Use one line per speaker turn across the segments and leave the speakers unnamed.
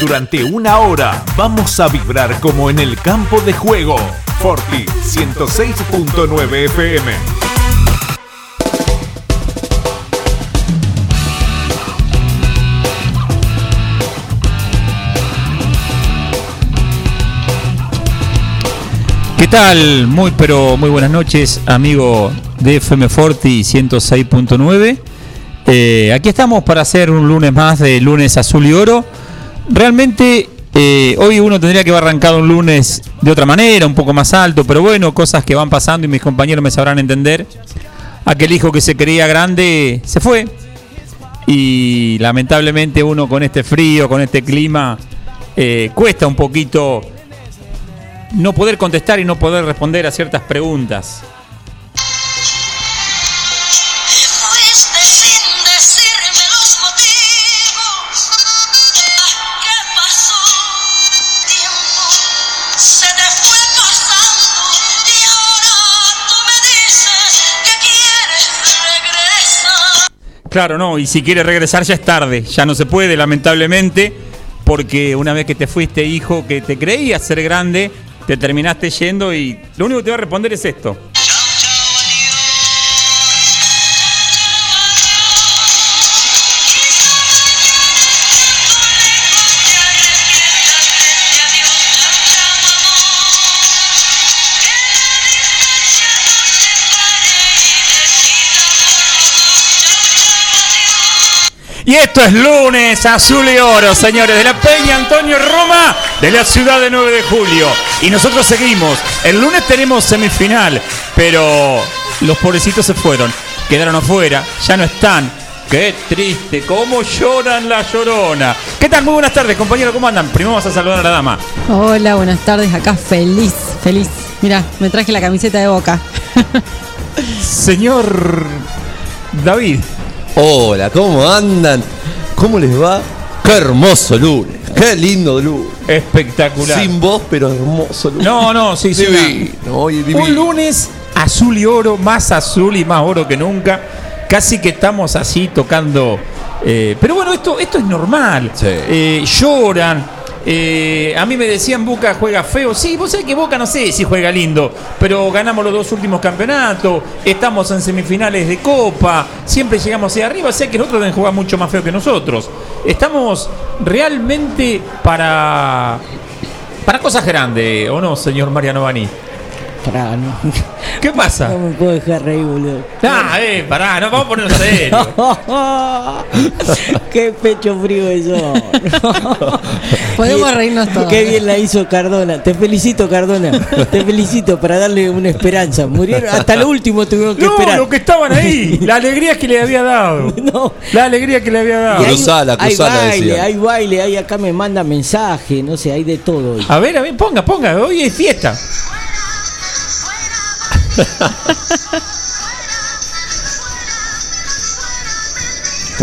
Durante una hora vamos a vibrar como en el campo de juego. Forti 106.9 FM.
¿Qué tal? Muy pero muy buenas noches, amigo de FM Forti 106.9. Eh, aquí estamos para hacer un lunes más de lunes azul y oro. Realmente eh, hoy uno tendría que haber arrancado un lunes de otra manera, un poco más alto, pero bueno, cosas que van pasando y mis compañeros me sabrán entender. Aquel hijo que se creía grande se fue y lamentablemente uno con este frío, con este clima, eh, cuesta un poquito no poder contestar y no poder responder a ciertas preguntas. Claro, no, y si quiere regresar ya es tarde, ya no se puede, lamentablemente, porque una vez que te fuiste, hijo, que te creías ser grande, te terminaste yendo y lo único que te va a responder es esto. Y esto es lunes azul y oro, señores, de la Peña Antonio Roma, de la ciudad de 9 de julio. Y nosotros seguimos. El lunes tenemos semifinal, pero los pobrecitos se fueron, quedaron afuera, ya no están. Qué triste, cómo lloran la llorona. ¿Qué tal? Muy buenas tardes, compañero, ¿cómo andan? Primero vamos a saludar a la dama.
Hola, buenas tardes. Acá feliz, feliz. Mira, me traje la camiseta de boca.
Señor David.
Hola, ¿cómo andan? ¿Cómo les va? Qué hermoso lunes, qué lindo lunes.
Espectacular.
Sin voz, pero hermoso lunes.
No, no, sí, sí.
Divino, hoy divino.
Un lunes azul y oro, más azul y más oro que nunca. Casi que estamos así tocando. eh, pero bueno, esto, esto es normal.
Sí.
Eh, lloran. Eh, a mí me decían Boca juega feo. Sí, vos sabés que Boca no sé si juega lindo, pero ganamos los dos últimos campeonatos. Estamos en semifinales de Copa. Siempre llegamos hacia arriba. Sé que los otros deben jugar mucho más feo que nosotros. Estamos realmente para. Para cosas grandes, ¿o no, señor Mariano Bani?
Pará, no,
¿Qué pasa?
no me puedo dejar reír, boludo.
Ah, eh, pará, no vamos a ponernos serios.
Qué pecho frío eso.
Podemos reírnos todos.
Qué bien la hizo Cardona. Te felicito, Cardona. Te felicito para darle una esperanza. Murieron, hasta lo último tuvieron que
No,
esperar.
lo que estaban ahí, la alegría que le había dado.
No.
La alegría que le había
Y
dado.
hay-
Cruzala,
hay
cruzala,
baile,
decían.
hay baile, hay acá me manda mensaje, no sé, hay de todo. hoy.
A ver, a ver, ponga, ponga, hoy es fiesta.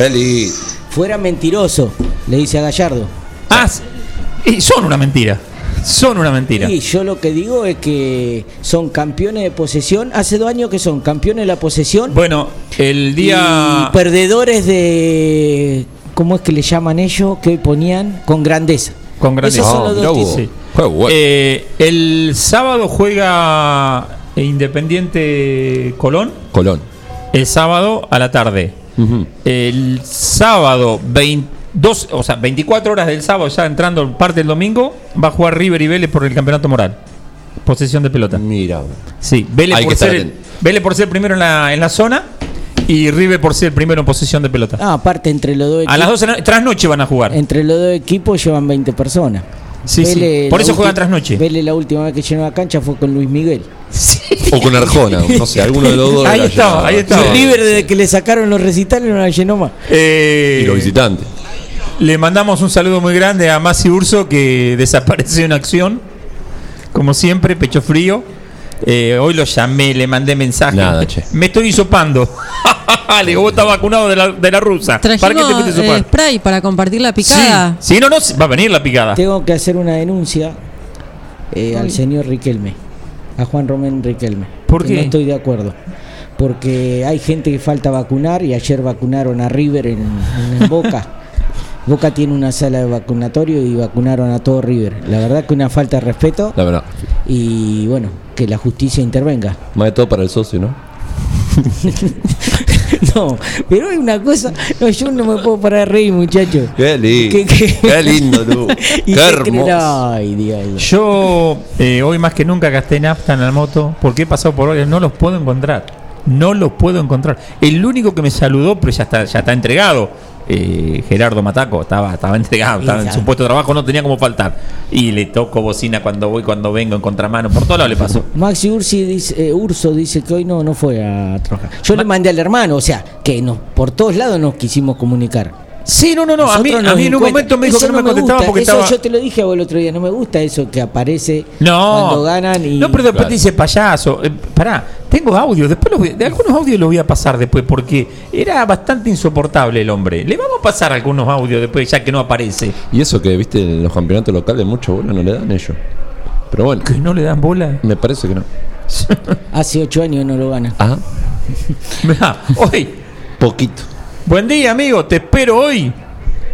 Lindo.
Fuera mentiroso, le dice a Gallardo.
Ah, y son una mentira. Son una mentira.
Y yo lo que digo es que son campeones de posesión. Hace dos años que son campeones de la posesión.
Bueno, el día.
Y perdedores de. ¿Cómo es que le llaman ellos? Que ponían con grandeza.
Con grandeza.
Esos son
Ah,
los dos.
Sí. Eh, el sábado juega Independiente Colón.
Colón.
El sábado a la tarde. El sábado 22, o sea, 24 horas del sábado, ya entrando parte del domingo, va a jugar River y Vélez por el campeonato moral. Posesión de pelota.
Mira.
Sí, Vélez por, ser el. Vélez por ser primero en la, en la zona y River por ser el primero en posesión de pelota.
Ah, aparte, entre los dos
a
equipos.
las 12 de la- trasnoche van a jugar.
Entre los dos equipos llevan 20 personas.
Sí, sí.
Vélez,
Por
la
eso juegan
ulti-
trasnoche.
Vélez la última vez que llenó la cancha fue con Luis Miguel.
O con Arjona, no sé, alguno de los dos.
Ahí estaba,
llenaba.
ahí estaba.
Y River desde que le sacaron los recitales no la llenó más.
Eh,
Y los visitantes.
Le mandamos un saludo muy grande a Masi Urso que desapareció en acción. Como siempre, pecho frío. Eh, hoy lo llamé, le mandé mensaje.
Nada, che.
Me estoy hisopando. Le digo, vos estás vacunado de la, de la rusa. ¿Para qué te fuiste a
eh,
hisopar?
spray para compartir la picada.
Sí, sí, no, no, va a venir la picada.
Tengo que hacer una denuncia eh, al señor Riquelme, a Juan Román Riquelme.
¿Por qué?
No estoy de acuerdo. Porque hay gente que falta vacunar y ayer vacunaron a River en, en Boca. Boca tiene una sala de vacunatorio y vacunaron a todo River. La verdad que una falta de respeto
La verdad.
y bueno, que la justicia intervenga.
Más de todo para el socio, ¿no?
No, pero hay una cosa, no, yo no me puedo parar de reír, muchachos.
Qué lindo.
¿Qué- qué?
Qué lindo.
Y
Qué hermoso.
Ay, Dios.
Yo eh, hoy más que nunca gasté nafta en la moto porque he pasado por varios, no los puedo encontrar. No los puedo encontrar. El único que me saludó, pero ya está, ya está entregado, eh, Gerardo Mataco, estaba, estaba entregado, estaba en su puesto de trabajo, no tenía como faltar. Y le toco bocina cuando voy, cuando vengo en contramano, por todo lado le pasó.
Maxi Ursi dice, eh, Urso dice que hoy no, no fue a trabajar. Yo le mandé al hermano, o sea, que nos, por todos lados nos quisimos comunicar.
Sí, no, no, no. A mí, a mí en un momento me dijo
Eso
que no me contestaba
gusta,
porque
eso
estaba.
yo te lo dije a vos el otro día, no me gusta eso que aparece
No,
cuando ganan y...
no, pero después
Claro.
te dice payaso. Eh, pará, tengo audio. Después los voy- de algunos audios los voy a pasar después porque era bastante insoportable el hombre. Le vamos a pasar algunos audios después ya que no aparece.
Y eso que, viste, en los campeonatos locales mucho bola no le dan ellos. Pero bueno,
Que no le dan bola.
me parece que no.
Hace ocho años no lo gana.
Ajá.
Mirá, hoy.
Poquito.
Buen día, amigo. Te espero hoy.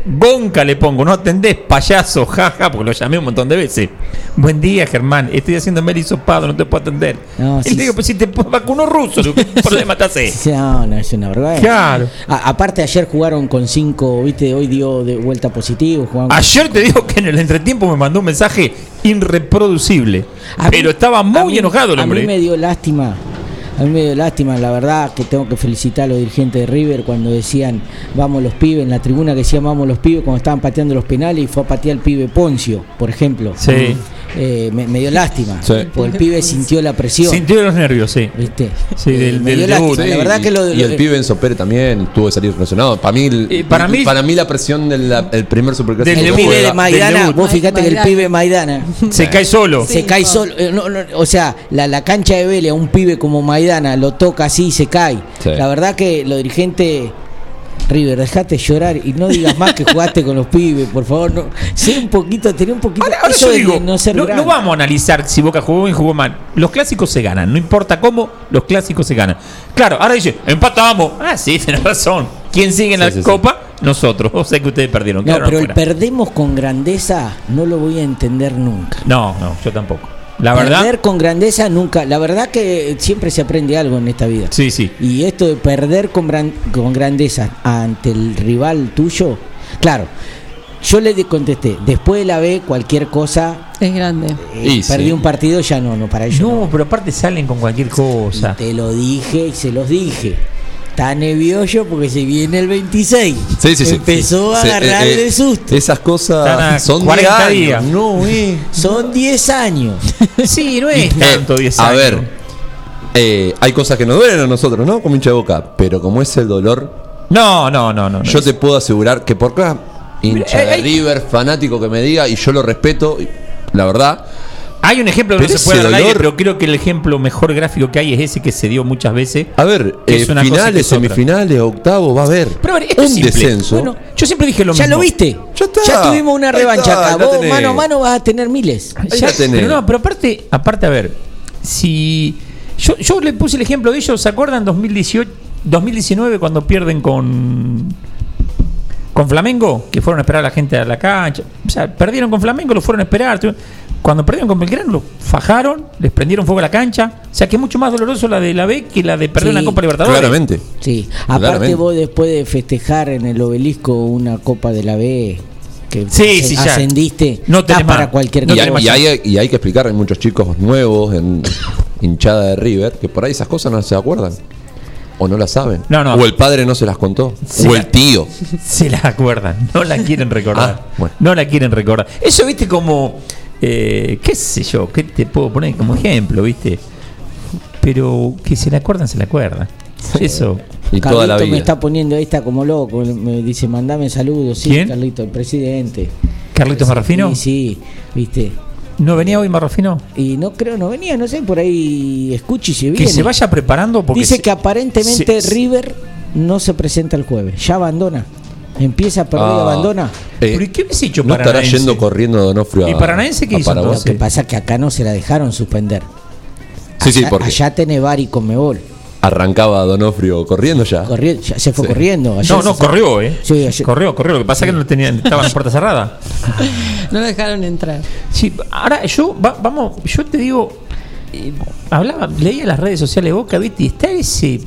Bonca le pongo, no atendés, payaso, jaja, porque lo llamé un montón de veces. Buen día, Germán. Estoy haciendo el hisopado, no te puedo atender.
No,
y
sí,
le digo, pues si te vacunó ruso, ¿qué problema te hace?
No, no, es una vergüenza.
Claro.
A- aparte ayer jugaron con cinco, viste, hoy dio de vuelta positivo.
Ayer te digo que en el entretiempo me mandó un mensaje irreproducible.
A mí-
pero estaba
a
muy
mí-
enojado el
A
hombre.
mí me dio lástima. A mí me dio lástima, la verdad, que tengo que felicitar a los dirigentes de River cuando decían vamos los pibes, en la tribuna que decían vamos los pibes cuando estaban pateando los penales y fue a patear el pibe Poncio, por ejemplo.
Sí.
Eh, me, me dio lástima.
Sí.
Porque el pibe sintió la presión.
Sintió los nervios, sí.
¿Viste?
Sí, del-
me dio lástima. La verdad
y,
que lo,
y
lo-
el pibe Enzo Pérez también tuvo que salir relacionado. Para mí,
Eh, para mí-
para mí la presión del la- el primer superclásico
Del
el pibe de Maidana, vos fíjate que el pibe Maidana
Se cae solo.
se cae solo. eh, no, no, o sea, la, la cancha de Vélez, a un pibe como Maidana lo toca así y se cae.
Sí.
La verdad que los dirigentes. River, dejate llorar y no digas más que jugaste con los pibes, por favor. No, sé un poquito, tener un poquito.
Ahora, ahora
eso
yo
de
digo,
no ser
no, no vamos a analizar si Boca jugó bien, jugó mal. Los clásicos se ganan, no importa cómo, los clásicos se ganan. Claro, ahora dice, empatamos. Ah, sí, tenés razón. ¿Quién sigue en
Sí,
la
sí, sí.
copa? Nosotros. O sea que ustedes perdieron.
No, pero el perdemos con grandeza no lo voy a entender nunca.
No, no, yo tampoco. La verdad.
Perder con grandeza nunca. La verdad que siempre se aprende algo en esta vida.
Sí, sí.
Y esto de perder con, gran- con grandeza ante el rival tuyo, claro, yo le contesté, después de la B, cualquier cosa,
Es grande.
eh,
Y
perdí
sí.
un partido, ya no, no, para ellos.
No,
no.
pero aparte salen con cualquier cosa.
Y te lo dije y se los dije. Está nervioso porque se viene el 26.
Sí, sí, sí.
Empezó a
Sí,
agarrarle
eh, eh,
el susto.
Esas
a
cosas son
40
10 años.
días.
No, eh.
Son 10 años.
Sí, no es tanto 10
a
años.
ver, eh, hay cosas que nos duelen a nosotros, ¿no? Como hincha de boca. Pero como es el dolor,
No, no, no, no. no.
yo te puedo asegurar que por cada hincha
Mira,
de
hay-
River, fanático que me diga, y yo lo respeto, la verdad,
Hay un ejemplo que no se puede dar aire,
dolor-
pero creo que el ejemplo mejor gráfico que hay es ese que se dio muchas veces.
a ver, eh, finales, semifinales, octavos, va a haber
Pero a ver, esto
un
es
descenso.
Bueno, yo siempre dije lo
¿Ya
mismo.
lo viste?
Ya está.
tuvimos una revancha
está,
acá. Vos
tenés.
mano a mano vas a tener miles.
Ahí
Ya,
tenés.
pero no, pero aparte, aparte, a ver, si yo, yo le puse el ejemplo de ellos, ¿se acuerdan 2018, 2019 cuando pierden con con Flamengo? Que fueron a esperar a la gente a la cancha. O sea, perdieron con Flamengo, lo fueron a esperar. Cuando perdieron con Belgrano, lo fajaron, les prendieron fuego a la cancha. O sea, que es mucho más doloroso la de la B que la de perder
Sí,
una Copa Libertadores.
Claramente.
Sí, aparte
Claramente.
vos después de festejar en el obelisco una Copa de la B que
Sí, sí, ya.
ascendiste,
No tenés
para cualquier
No
y,
cosa.
y hay- y hay que explicar, hay muchos chicos nuevos en hinchada de River que por ahí esas cosas no se acuerdan. O no las saben.
No, no.
O el padre no se las contó. O el tío.
Se la acuerdan, no la quieren recordar.
Ah, bueno.
No la quieren recordar. Eso, viste, como. Eh, ¿Qué sé yo? ¿Qué te puedo poner como ejemplo, viste? Pero que se la acuerdan, se la acuerdan. Eso.
Y toda la
Carlito me está poniendo ahí, está como loco. Me dice, mandame saludos. Sí,
¿Quién?
Carlito, el presidente.
¿Carlitos Marrafino?
Sí, sí, viste.
¿No venía hoy Marrafino?
Y no creo, no venía, no sé, por ahí escuche si
Que
viene.
se vaya preparando porque.
Dice
se-
que aparentemente
se-
River no se presenta el jueves, ya abandona. Empieza a perder y
Ah.
abandona.
Eh,
¿Pero y qué hubiese hecho
no estará
Paranaense?
yendo corriendo Donofrio a
¿Y Paranaense qué
a
hizo
Paraguay?
Lo que pasa es que acá no se la dejaron suspender.
Sí, sí,
Allá-
porque
Allá tenés VAR y Conmebol.
arrancaba Donofrio corriendo ya.
Corriendo, ya se fue
Sí.
corriendo. Ayer
No, no,
se-
corrió, ¿eh?
Sí, ayer-
Corrió, corrió. Lo que pasa es que no tenían, estaban las puertas cerradas.
No lo dejaron entrar.
Sí, ahora yo, va- vamos, yo te digo, eh, hablaba, leía las redes sociales de Boca, ¿viste? Y está ese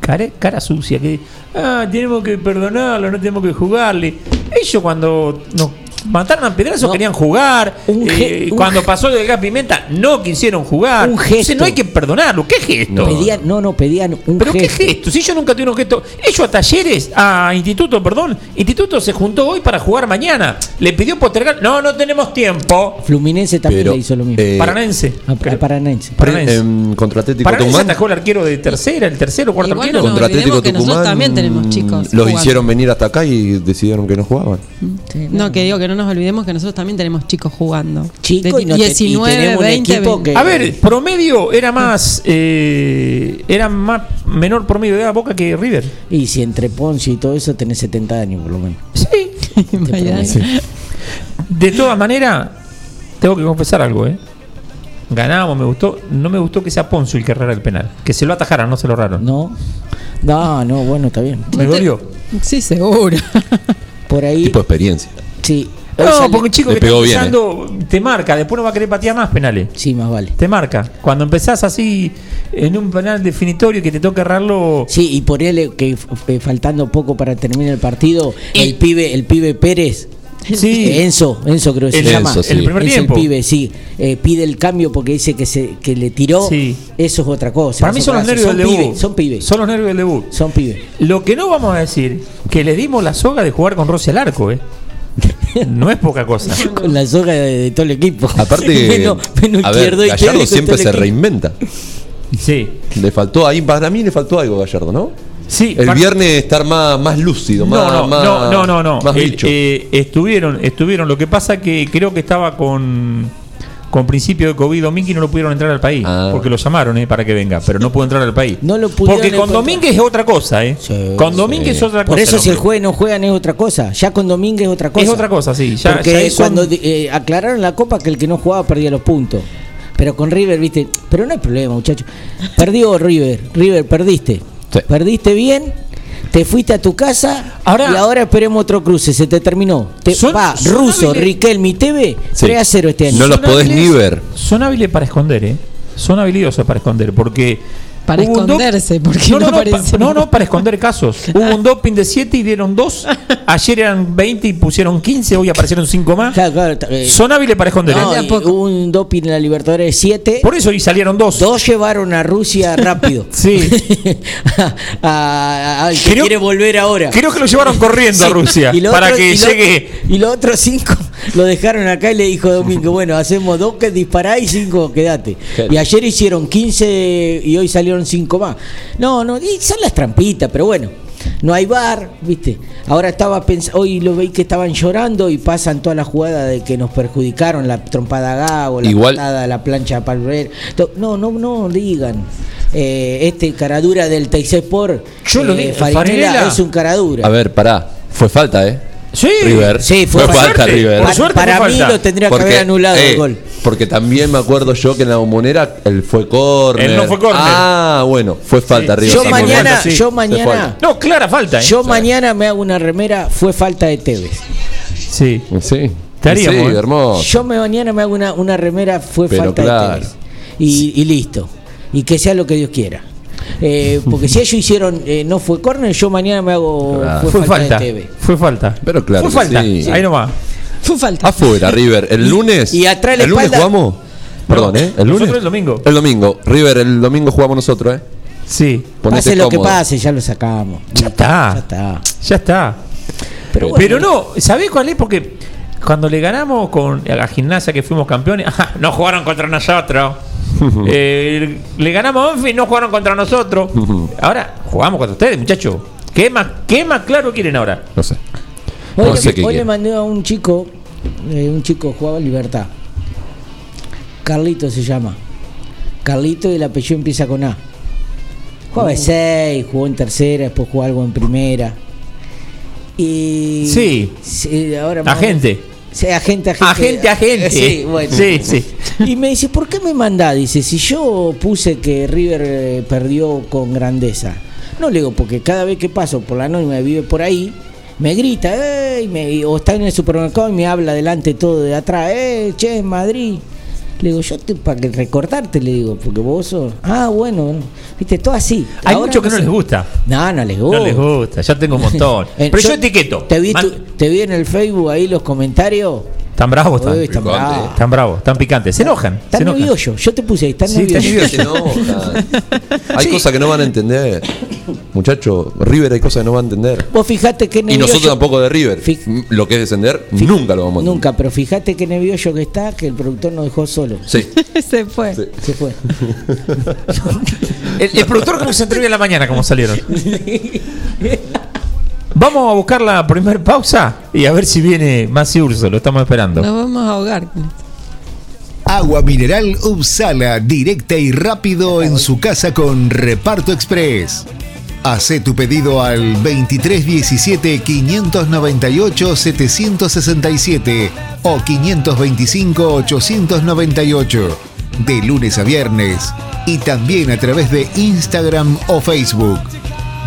cara, cara sucia que, ah, tenemos que perdonarlo, no tenemos que jugarle. Ellos cuando nos mataron a Pedrazo
No.
querían jugar,
Un
eh,
un
cuando
ge-
pasó del gas pimenta no quisieron jugar.
Un
Entonces
gesto.
no hay que perdonarlo, ¿qué gesto?
Pedían, no, no, pedían un
¿Pero
gesto.
qué gesto? Si ellos nunca tuvieron gesto. Ellos a talleres, a instituto, perdón. Instituto se juntó hoy para jugar mañana. Le pidió postergar. No, no tenemos tiempo.
Fluminense también
Pero,
le hizo lo mismo.
eh,
Paranense.
a, a Paranense.
Paranense.
En contra Atlético
Paranense
Tucumán.
atajó el arquero de tercera, el tercero, cuarto
Igual
arquero.
no
Contra Atlético
que nosotros
Tucumán.
también tenemos chicos
Los
jugando.
hicieron venir hasta acá y decidieron que no jugaban.
No, que digo que no nos olvidemos que nosotros también tenemos chicos jugando.
Chicos,
De
y no te- y
19,
tenemos un
20,
equipo
20.
que-
A ver, promedio era más. eh, era más menor promedio de Boca que River.
Y si entre Ponce y todo eso tenés 70 años por lo menos.
Sí. De todas maneras, tengo que confesar algo, ¿eh? Ganábamos, me gustó. No me gustó que sea Ponzo el que errara el penal. Que se lo atajaran, no se lo erraron.
No, no, no, bueno, está bien.
Me dolió.
Sí, seguro.
Por ahí,
Tipo de experiencia.
sí.
No,
sale-
porque un chico
Le
que está
pegó bien,
empezando te marca, después no va a querer patear más penales.
Sí, más vale.
Te marca. Cuando empezás así en un penal definitorio que te toca errarlo.
Sí, y por él que f- f- faltando poco para terminar el partido,
Y-
el pibe, el pibe Pérez,
Sí.
eh, Enzo, Enzo creo que
El-
se llama.
Enzo, sí.
el primer tiempo.
el pibe, sí. Eh, pide el cambio porque dice que se que le tiró.
Sí.
Eso es otra cosa.
Para mí son los
otra-
nervios del debut.
pibes, son pibes.
Son los nervios del debut.
Son pibes.
Lo que no vamos a decir, que le dimos la soga de jugar con Rossi al arco, ¿eh? No es poca cosa.
Con la soga de, de todo el equipo.
Aparte,
menos, menos
a ver,
izquierdo y
Gallardo siempre se
equipo.
reinventa.
Sí.
Le faltó ahí, para mí le faltó algo a Gallardo, ¿no?
Sí,
El viernes estar más, más lúcido,
No,
más,
no,
más,
no, no, no, no.
más
El-
bicho.
eh, estuvieron, estuvieron. Lo que pasa que creo que estaba con con principio de COVID Domínguez no lo pudieron entrar al país.
Ah.
Porque lo llamaron eh, para que venga, pero no pudo entrar al país.
No lo
Porque con
encontrar.
Domínguez es otra cosa, ¿eh?
Sí,
con
sí.
Domínguez es otra cosa.
Por eso si el jueves no juegan es otra cosa. Ya con Domínguez es otra cosa.
Es otra cosa, sí. Ya,
Porque
ya
cuando eh, aclararon la copa que el que no jugaba perdía los puntos. Pero con River, viste, pero no hay problema, muchachos. Perdió River, River, perdiste.
Sí.
Perdiste bien, te fuiste a tu casa
Ahora-
y ahora esperemos otro cruce, se te terminó. Te,
Son-
va,
son
Russo,
hábiles.
Riquelme y Teve,
Sí.
3 a 0 este año.
No los podés
hábiles-
ni ver.
Son hábiles para esconder, ¿eh? Son habilidosos para esconder, porque.
Para
hubo
esconderse, porque
no, no,
no
pa- no, no, para esconder casos. Hubo un doping de 7 y dieron 2. Ayer eran 20 y pusieron 15, hoy aparecieron 5 más.
Claro, claro, eh,
Son hábiles para esconder.
de a
y hubo un doping en la Libertadores 7.
Por eso hoy salieron 2.
Dos llevaron a Rusia rápido.
Sí.
a, a- al que
Creo-
quiere volver ahora.
Creo que lo llevaron corriendo a
Sí.
Rusia
Y lo
para
otro-
que
y lo-
llegue.
y los otros cinco lo dejaron acá y le dijo Domingo, bueno, hacemos dos que dispará y cinco quedate. Y ayer hicieron 15 y hoy salieron cinco más. No, no, y son las trampitas, pero bueno. No hay bar, ¿viste? Ahora estaba pens- hoy lo veí que estaban llorando y pasan toda la jugada de que nos perjudicaron, la trompada Gago, la
Igual-
patada, la plancha Palver. No, no, no digan. Eh, este caradura del Teixespor,
Yo lo
eh,
digo,
Farinela
Farinela.
es un caradura.
A ver, pará. Fue falta, ¿eh?
Sí.
River.
Sí, fue
Por
falta,
suerte,
River.
por
Pa-
suerte
para
fue
mí
falta.
lo tendría que haber anulado
eh,
el gol.
Porque también me acuerdo yo que en la bombonera él fue córner.
Él no fue córner.
Ah, bueno, fue falta,
Sí.
River.
Yo
sí,
mañana,
falta, sí.
yo mañana.
No, clara falta, ¿eh?
yo mañana me hago una remera, fue falta de Tevez.
Sí.
Sí. Sí,
¿eh?
hermoso.
Yo me mañana me hago una, una remera, fue
Pero
falta
claro.
de Tevez. Y, y listo. Y que sea lo que Dios quiera. Eh, porque si ellos hicieron, eh, no fue córner, yo mañana me hago
Claro.
fue,
Fue
falta,
falta.
de Tevez.
Fue falta.
Pero claro
Fue falta.
sí.
Ahí nomás.
Fue falta.
Afuera, River. El lunes.
y atrás la
¿El lunes jugamos? Perdón, ¿eh? ¿El lunes?
nosotros el domingo.
El domingo. River, el domingo jugamos nosotros, ¿eh?
Sí.
Ponete
Pase lo que pase, ya lo sacamos.
Ya está.
Ya está.
Ya está.
Pero,
Pero, no, ¿sabés cuál es? Porque cuando le ganamos con a la gimnasia que fuimos campeones, ajá, no jugaron contra nosotros. Eh, le ganamos a Banfield, no jugaron contra nosotros. Ahora jugamos contra ustedes, muchachos. ¿Qué más, ¿Qué más claro quieren ahora?
No sé.
Hoy,
No sé qué
hoy le mandé a un chico, eh, un chico jugaba en Libertad. Carlito se llama. Carlito y el apellido empieza con A. Jugaba de 6, jugó en tercera, después jugó algo en primera. Y.
Sí.
Sí, ahora más
Agente.
Sí, agente, agente.
Agente, agente.
Sí, bueno.
Sí, sí.
Y me dice, ¿por qué me mandás? Dice, si yo puse que River eh, perdió con grandeza. No le digo, porque cada vez que paso por la noche me vive por ahí, me grita, "Ey", me- o está en el supermercado y me habla delante todo de atrás, ¡eh, che, Madrid! Le digo, yo te, para que recortarte, le digo, porque vos sos. Ah, bueno, bueno. viste, todo así.
Hay muchos que no les gusta.
No, no les gusta.
No les gusta, ya tengo un montón. Pero yo etiqueto.
Te vi, tu- te vi en el Facebook ahí los comentarios.
Están bravos, están.
Están bravos.
Están bravos, están picantes. Se enojan.
Están nerviosos. Yo te puse ahí, están
Sí,
nerviosos.
Se enojan. Hay cosas que no van a entender. Muchachos, River hay cosas que no van a entender.
Vos fijate que
Y
nervioso.
nosotros tampoco de River. Lo que es descender, nunca lo vamos a entender.
Nunca, pero fíjate que nervioso que está, que el productor nos dejó solo.
Sí.
Se fue.
Sí.
Se fue.
El, el productor que nos entrevía en la mañana, como salieron. Vamos a buscar la primer pausa y a ver si viene Masi Urso, lo estamos esperando.
Nos vamos a ahogar.
Agua mineral Upsala, directa y rápido en su casa con Reparto Express. Hacé tu pedido al 2317 598 767 o 525 898 de lunes a viernes y también a través de Instagram o Facebook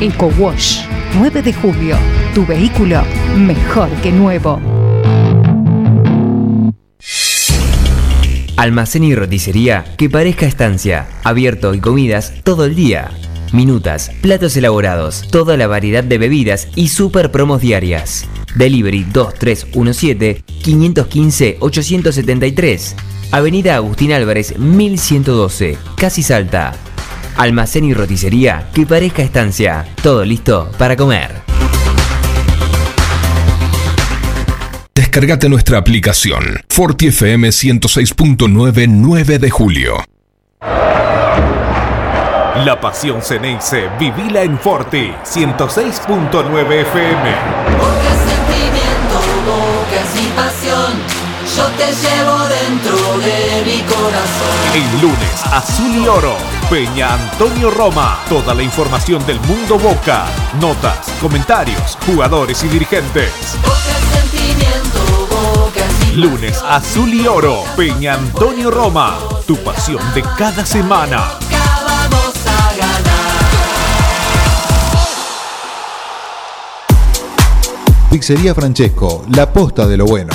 Eco Wash 9 de julio. Tu vehículo mejor que nuevo.
Almacén y roticería que parezca estancia. Abierto y comidas todo el día. Minutas, platos elaborados, toda la variedad de bebidas y super promos diarias. Delivery 2317-515-873. Avenida Agustín Álvarez 1112, Casi Salta. Almacén y roticería que parezca estancia. Todo listo para comer.
Descargate nuestra aplicación Forti FM 106.9 9 de julio.
La pasión Ceneice, vivila en Forti 106.9 FM.
Porque sentimiento, boca. Yo te llevo dentro de mi corazón.
El lunes, Azul y Oro, Peña Antonio Roma. Toda la información del mundo Boca. Notas, comentarios, jugadores y dirigentes.
Boca es sentimiento, boca
Lunes, Azul y Oro, Peña Antonio Roma. Tu pasión de cada semana.
Boca vamos a ganar.
Pizzería Francesco, la posta de lo bueno.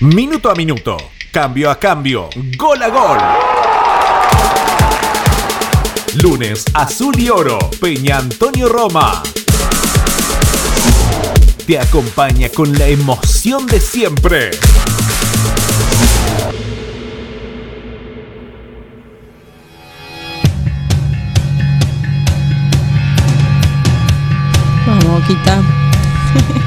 Minuto a minuto, cambio a cambio, gol a gol. Lunes azul y oro, Peña Antonio Roma. Te acompaña con la emoción de siempre.
Vamos, Boquita.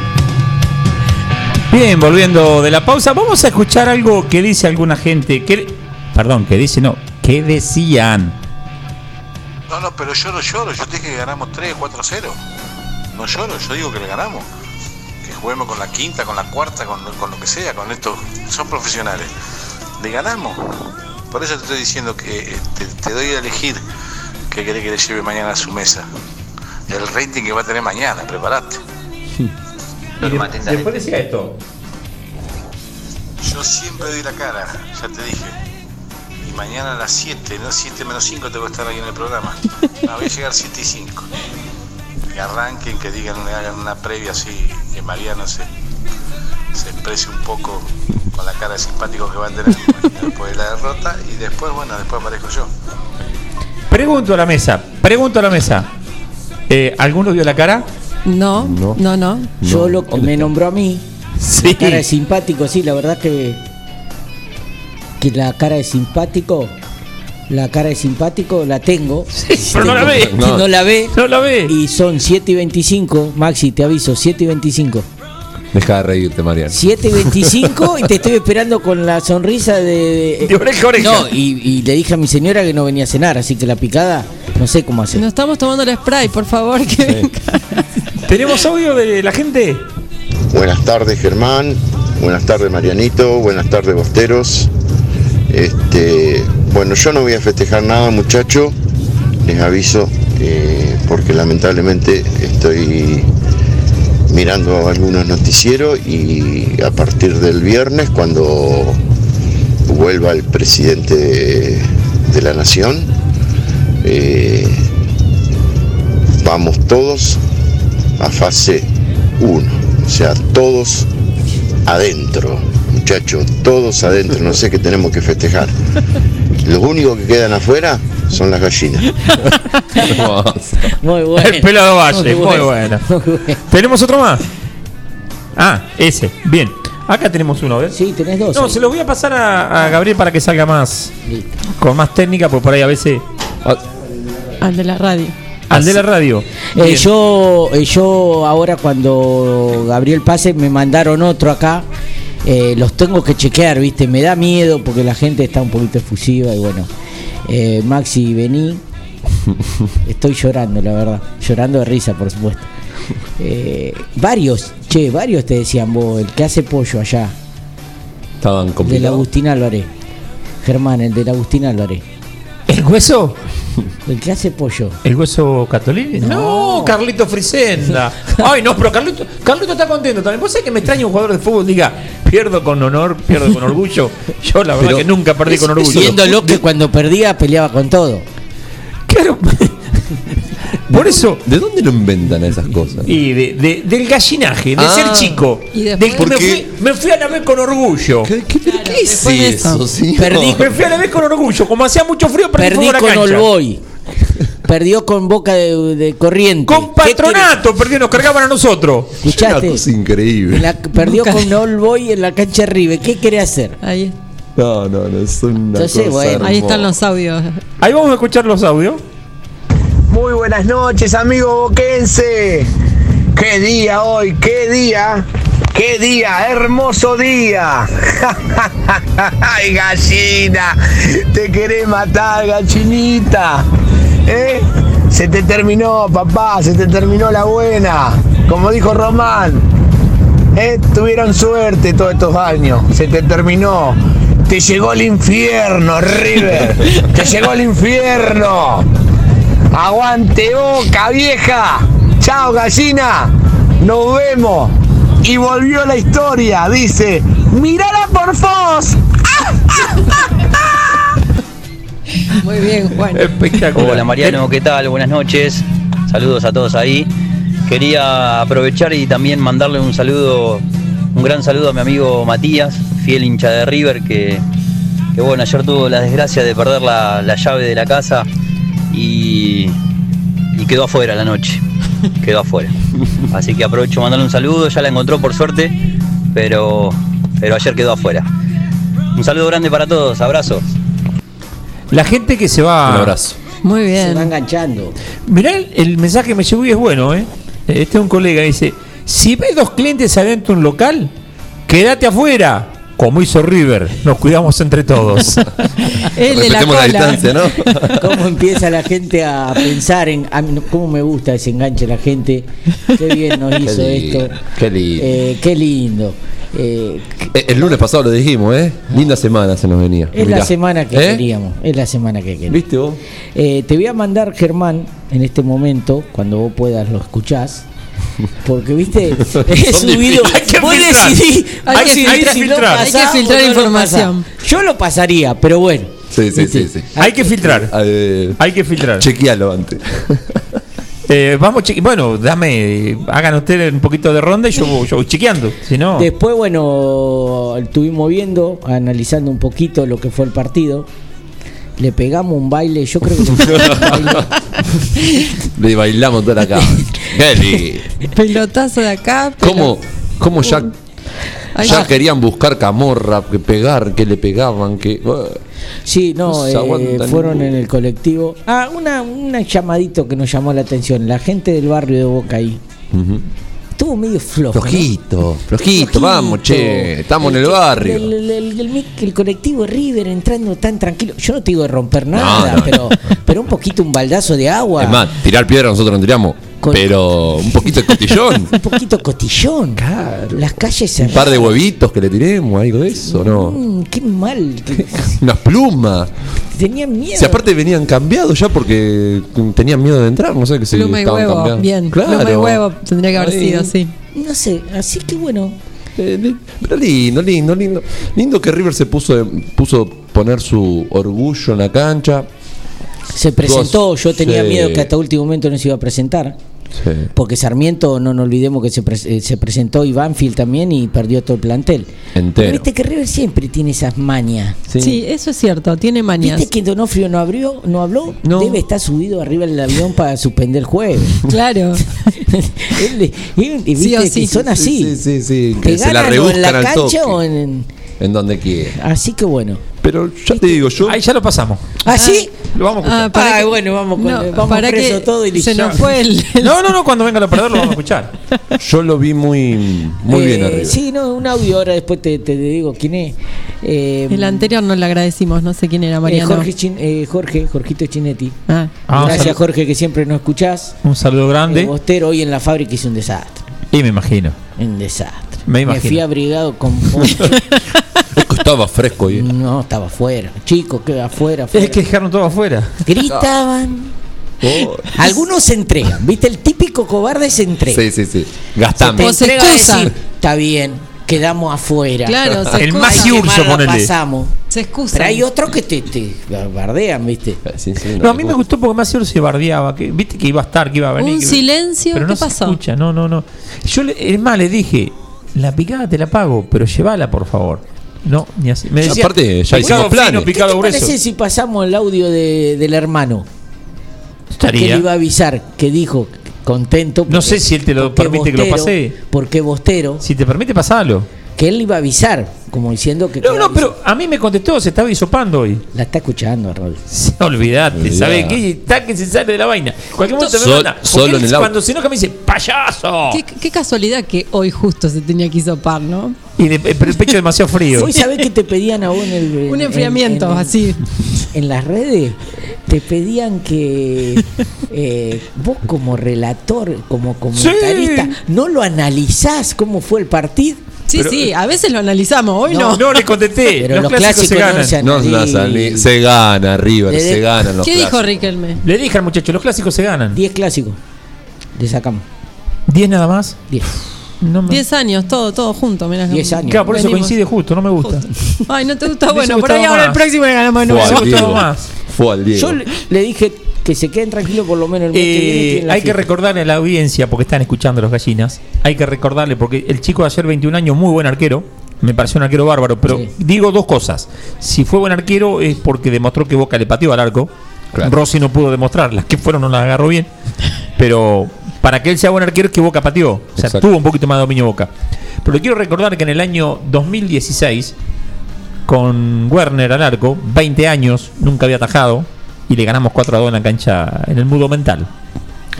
Bien, volviendo de la pausa, vamos a escuchar algo que dice alguna gente. Que, perdón, que dice no, que decían.
No, no, pero yo no lloro. Yo te dije que ganamos 3, 4, 0. No lloro, yo digo que le ganamos. Que juguemos con la quinta, con la cuarta, con, lo- con lo que sea, con esto. Son profesionales. Le ganamos. Por eso te estoy diciendo que eh, te, te doy a elegir qué querés que le lleve mañana a su mesa. El rating que va a tener mañana, prepárate.
Después decía esto.
Yo siempre doy la cara, ya te dije. Y mañana a las 7, no 7 menos 5 tengo que estar ahí en el programa. No, voy a llegar 7 y 5. Que arranquen, que digan, que hagan una previa así, que Mariano se, se exprese un poco con la cara de simpático que va a tener después de la derrota. Y después, bueno, después aparezco yo.
Pregunto a la mesa, pregunto a la mesa. Eh, ¿Alguno vio la cara?
No, no, no.
Yo lo que me nombró a mí.
Sí.
Cara de simpático, sí, la verdad que. Que la cara de simpático. La cara de simpático la tengo.
pero no la ve.
No,
No.
la ve.
No la ve.
Y son 7 y 25. Maxi, te aviso, 7 y 25.
Deja de reírte, Mariano.
7 y 25 y te estoy esperando con la sonrisa de.
De oreja oreja.
No, y, y le dije a mi señora que no venía a cenar, así que la picada, no sé cómo hacer.
No estamos tomando el spray, por favor. Que venga.
¿Tenemos audio de la gente?
Buenas tardes Germán, buenas tardes Marianito, buenas tardes Bosteros. Este, bueno, yo no voy a festejar nada muchacho, les aviso, eh, porque lamentablemente estoy mirando algunos noticieros y a partir del viernes, cuando vuelva el presidente de, la nación, eh, vamos todos a fase 1, o sea, todos adentro, muchachos, todos adentro, no sé qué tenemos que festejar. Los únicos que quedan afuera son las gallinas.
Muy bueno.
El pelado Valle, muy bueno. ¿Tenemos otro más? Ah, ese, bien. Acá tenemos uno, ¿ves?
Sí, tenés dos.
No,
ahí.
se lo voy a pasar a, a Gabriel para que salga más. Con más técnica, porque por ahí a veces.
Al de la radio.
Al de la radio.
Eh, yo, eh, yo ahora cuando Gabriel pase me mandaron otro acá. Eh, los tengo que chequear, viste, me da miedo porque la gente está un poquito efusiva y bueno. Eh, Maxi, vení. Estoy llorando, la verdad. Llorando de risa, por supuesto. Eh, varios, che, varios te decían vos, el que hace pollo allá,
Estaban
el del
complicados.
Agustín Álvarez. Germán, el del Agustín Álvarez.
¿El hueso?
El que hace pollo.
¿El hueso Catolini? No, Carlito Frisenda. Ay, no, pero Carlito, Carlito está contento también. ¿Vos sabés que me extraña un jugador de fútbol diga, pierdo con honor, pierdo con orgullo? Yo la verdad
Pero
que nunca perdí con orgullo.
Siéndolo que cuando perdía peleaba con todo.
Por eso.
¿De dónde lo inventan esas cosas?
Y de, de- del gallinaje, de
Ah.
ser chico.
Y
Del
después-
que me, fui, me fui a la vez con orgullo.
¿Qué, qué- pero qué es
eso.
señor?
Perdí
Me fui a la vez con orgullo. Como hacía mucho frío, perdí,
Perdí con. Olboy. Perdió con Boca de, de Corriente.
Con patronato, perdió, nos cargaban a nosotros.
Escuchaste.
cosa increíble.
La- perdió con Olboy en la cancha de River. ¿Qué querés hacer?
Ahí,
No, no, no, es una
Entonces,
cosa
bueno,
ahí están los audios.
Ahí vamos a escuchar los audios.
Muy buenas noches, amigo boquense. Qué día hoy, qué día, qué día, hermoso día. Ay, gallina, te querés matar, gallinita. ¿Eh? Se te terminó, papá, se te terminó la buena. Como dijo Román. Eh, tuvieron suerte todos estos años. Se te terminó. Te llegó el infierno, River. Te llegó el infierno. Aguante boca, vieja. Chao, gallina. Nos vemos. Y volvió la historia. Dice, mirala por Foz.
Muy bien, Juan.
Espectacular.
Hola Mariano, ¿qué tal? Buenas noches. Saludos a todos ahí. Quería aprovechar y también mandarle un saludo, un gran saludo a mi amigo Matías, fiel hincha de River, que, que bueno, ayer tuvo la desgracia de perder la, la llave de la casa y, y quedó afuera la noche. Quedó afuera. Así que aprovecho mandarle un saludo, ya la encontró por suerte, pero, pero ayer quedó afuera. Un saludo grande para todos, abrazos.
La gente que se va.
Un abrazo.
Muy
Se
bien.
va enganchando.
Mirá el, el mensaje que me llegó y es bueno, ¿eh? Este es un colega, dice: Si ves dos clientes adentro de un local, quédate afuera. Como hizo River, nos cuidamos entre todos.
El de la
distancia, ¿no?
¿Cómo empieza la gente a pensar en. a mí, ¿Cómo me gusta ese enganche la gente? Qué bien nos
Qué
hizo
lindo,
esto.
qué lindo.
Eh, qué lindo. Eh,
Eh, El lunes pasado lo dijimos, ¿eh? Linda semana se nos venía.
es
Mirá.
la semana que
¿Eh?
queríamos. Es la semana que queríamos.
¿Viste vos?
Eh, te voy a mandar, Germán, en este momento, cuando vos puedas lo escuchás. Porque, viste, he subido.
Hay que
vos
filtrar.
decidís-
Hay
vos
que
filtrar.
si
Hay que
filtrar información.
Yo lo pasaría, pero bueno.
Sí, sí, sí. sí.
Hay que filtrar.
Eh,
Hay que filtrar.
chequealo antes.
Eh, vamos, cheque- bueno, dame, hagan ustedes un poquito de ronda y yo, yo voy chequeando. Si no,
Después, bueno, estuvimos viendo, analizando un poquito lo que fue el partido. Le pegamos un baile, yo creo que le
bailamos toda la cama. Qué.
Pelotazo de acá.
¿Cómo, cómo ya,
Ay,
ya
ah.
querían buscar camorra, que pegar, que le pegaban, que.
Sí, no, eh, fueron en el colectivo. Ah, una, una llamadito que nos llamó la atención. La gente del barrio de Boca ahí.
Ujú.
Estuvo medio flojo. ¿no?
Flojito, flojito, vamos, che, estamos en el barrio.
El, colectivo River entrando tan tranquilo. Yo no te digo de romper nada,
no.
Pero, pero un poquito un baldazo de agua.
Es más, tirar piedra nosotros no tiramos,
Con-
pero un poquito de cotillón.
un poquito cotillón. Las calles
un
cerradas.
par de huevitos que le tiremos, algo de eso, ¿no?
Mm, qué mal.
Unas plumas.
Tenían miedo.
Si aparte venían cambiados ya porque tenían miedo de entrar, no sé qué se
Pluma y huevo.
cambiando.
Bien.
Claro.
Pluma y huevo tendría que haber sido así.
No sé, así que bueno.
Eh, Pero lindo, lindo, lindo. Lindo que River se puso, puso poner su orgullo en la cancha.
Se presentó,
Dos-
yo tenía
sí.
miedo que hasta último momento no se iba a presentar.
Sí.
Porque Sarmiento, no nos olvidemos que se, pres- eh, se presentó y Banfield también y perdió todo el plantel.
Entero.
Viste que River siempre tiene esas mañas.
Sí. eso es cierto, tiene mañas.
¿Viste que Donofrio no abrió, no habló?
No.
Debe estar subido arriba del avión para suspender el jueves.
Claro.
Él-
Sí
que son así.
Sí, sí, sí.
Que
Que se la
o
rebuscan
en la
al toque.
cancha o en...
En donde quiera.
Así que bueno.
Pero ya te digo, yo.
ahí ya lo pasamos.
¿Así?
Lo vamos a escuchar.
Ah, para
Ay,
que-
bueno, vamos, con,
No,
vamos
para
preso
que
todo y listo.
se nos fue el,
No, no, no, cuando venga el operador lo vamos a escuchar.
Yo lo vi muy, muy bien
Eh,
arriba.
Sí, no, un audio ahora después te, te digo quién es. Eh,
el anterior no le agradecimos, no sé quién era
eh,
Mariano.
Jorge, Chin- eh, Jorge, Jorgito Chinetti.
Ah,
Ah, un
Gracias
saludo-
Jorge que siempre nos escuchás.
Un saludo
Eh,
grande.
Bostero hoy en la fábrica hizo un desastre.
Y me imagino.
Un desastre.
Me imagino.
fui abrigado con poncho.
Estaba fresco ahí.
No, estaba afuera. Chicos, que afuera. afuera.
Es que dejaron todo afuera.
Gritaban.
Oh,
Algunos se entregan, ¿viste? El típico cobarde se entrega.
sí, sí, sí.
Se
Gastame.
excusa.
decir, está bien, quedamos afuera.
Claro, se
El más Urso, ponele.
pasamos.
Se excusa.
Pero hay otros que te, te bardean, ¿viste?
Sí, sí,
No, a mí me gustó porque más se bardeaba. Que, Viste que iba a estar, que iba a venir.
Un
que-
silencio,
Pero
¿qué
no se
pasó?
escucha, no, no, no. Yo, le- es más, le dije, la picada te la pago, pero llévala, por favor. No, ni así. Me decía,
aparte, ya
picado
hicimos
fino,
planes.
¿Qué
picado
te
grueso.
parece si pasamos el audio de- del hermano? Que
Estaría.
le iba a avisar, que dijo contento.
No sé si él te lo
porque
permite que lo pase.
Porque Bostero,
Si te permite, pasalo.
Que él iba a avisar, como diciendo que.
No, no, pero a mí me contestó, se estaba hisopando hoy.
La está escuchando, Rol.
Olvídate. ¿sabes qué? Está que se sale de la vaina. Cualquier momento me
Sol-
manda. porque
solo
él
en el.
Cuando se enoja me dice, ¡payaso!
Qué, qué casualidad que hoy justo se tenía que hisopar, ¿no?
Y de- pero el pecho demasiado frío.
Hoy sabés que te pedían a vos en el.
Un
en-
enfriamiento,
en- en-
así.
En las redes te pedían que eh, vos como relator, como comentarista, ¿no lo analizás cómo fue el partido?
Sí, sí, a veces lo analizamos, hoy no.
No, le contesté.
Pero
los,
los
clásicos, se
no
ganan.
se
No
analizan.
ni- se gana River,
de-
se ganan los
¿Qué dijo. Riquelme?
Le dije al muchacho, los clásicos se ganan.
10 clásicos. Le sacamos.
¿10 nada más?
10.
No me...
10 años, todo, todo junto, mirá.
10 años.
Claro, por eso
Venimos.
coincide justo, no me gusta.
Ay, no te gusta, bueno, por ahí ahora el próximo le ganamos de
Fue
nuevo.
al
gustado
Diego.
más.
Fue al Diego.
Yo le, le dije que se queden tranquilos por lo menos el mes que viene.
Eh, hay que recordarle a la audiencia, porque están escuchando los gallinas, hay que recordarle, porque el chico de ayer, 21 años, muy buen arquero, me pareció un arquero bárbaro, pero
Sí.
digo dos cosas. Si fue buen arquero es porque demostró que Boca le pateó al arco.
Claro.
Rossi no pudo demostrar, las que fueron no las agarró bien, pero para que él sea buen arquero es que Boca pateó, o sea,
Exacto.
tuvo un poquito más de dominio Boca. Pero le quiero recordar que en el año 2016, con Werner al arco, 20 años, nunca había atajado, y le ganamos 4 a 2 en la cancha en el mudo mental.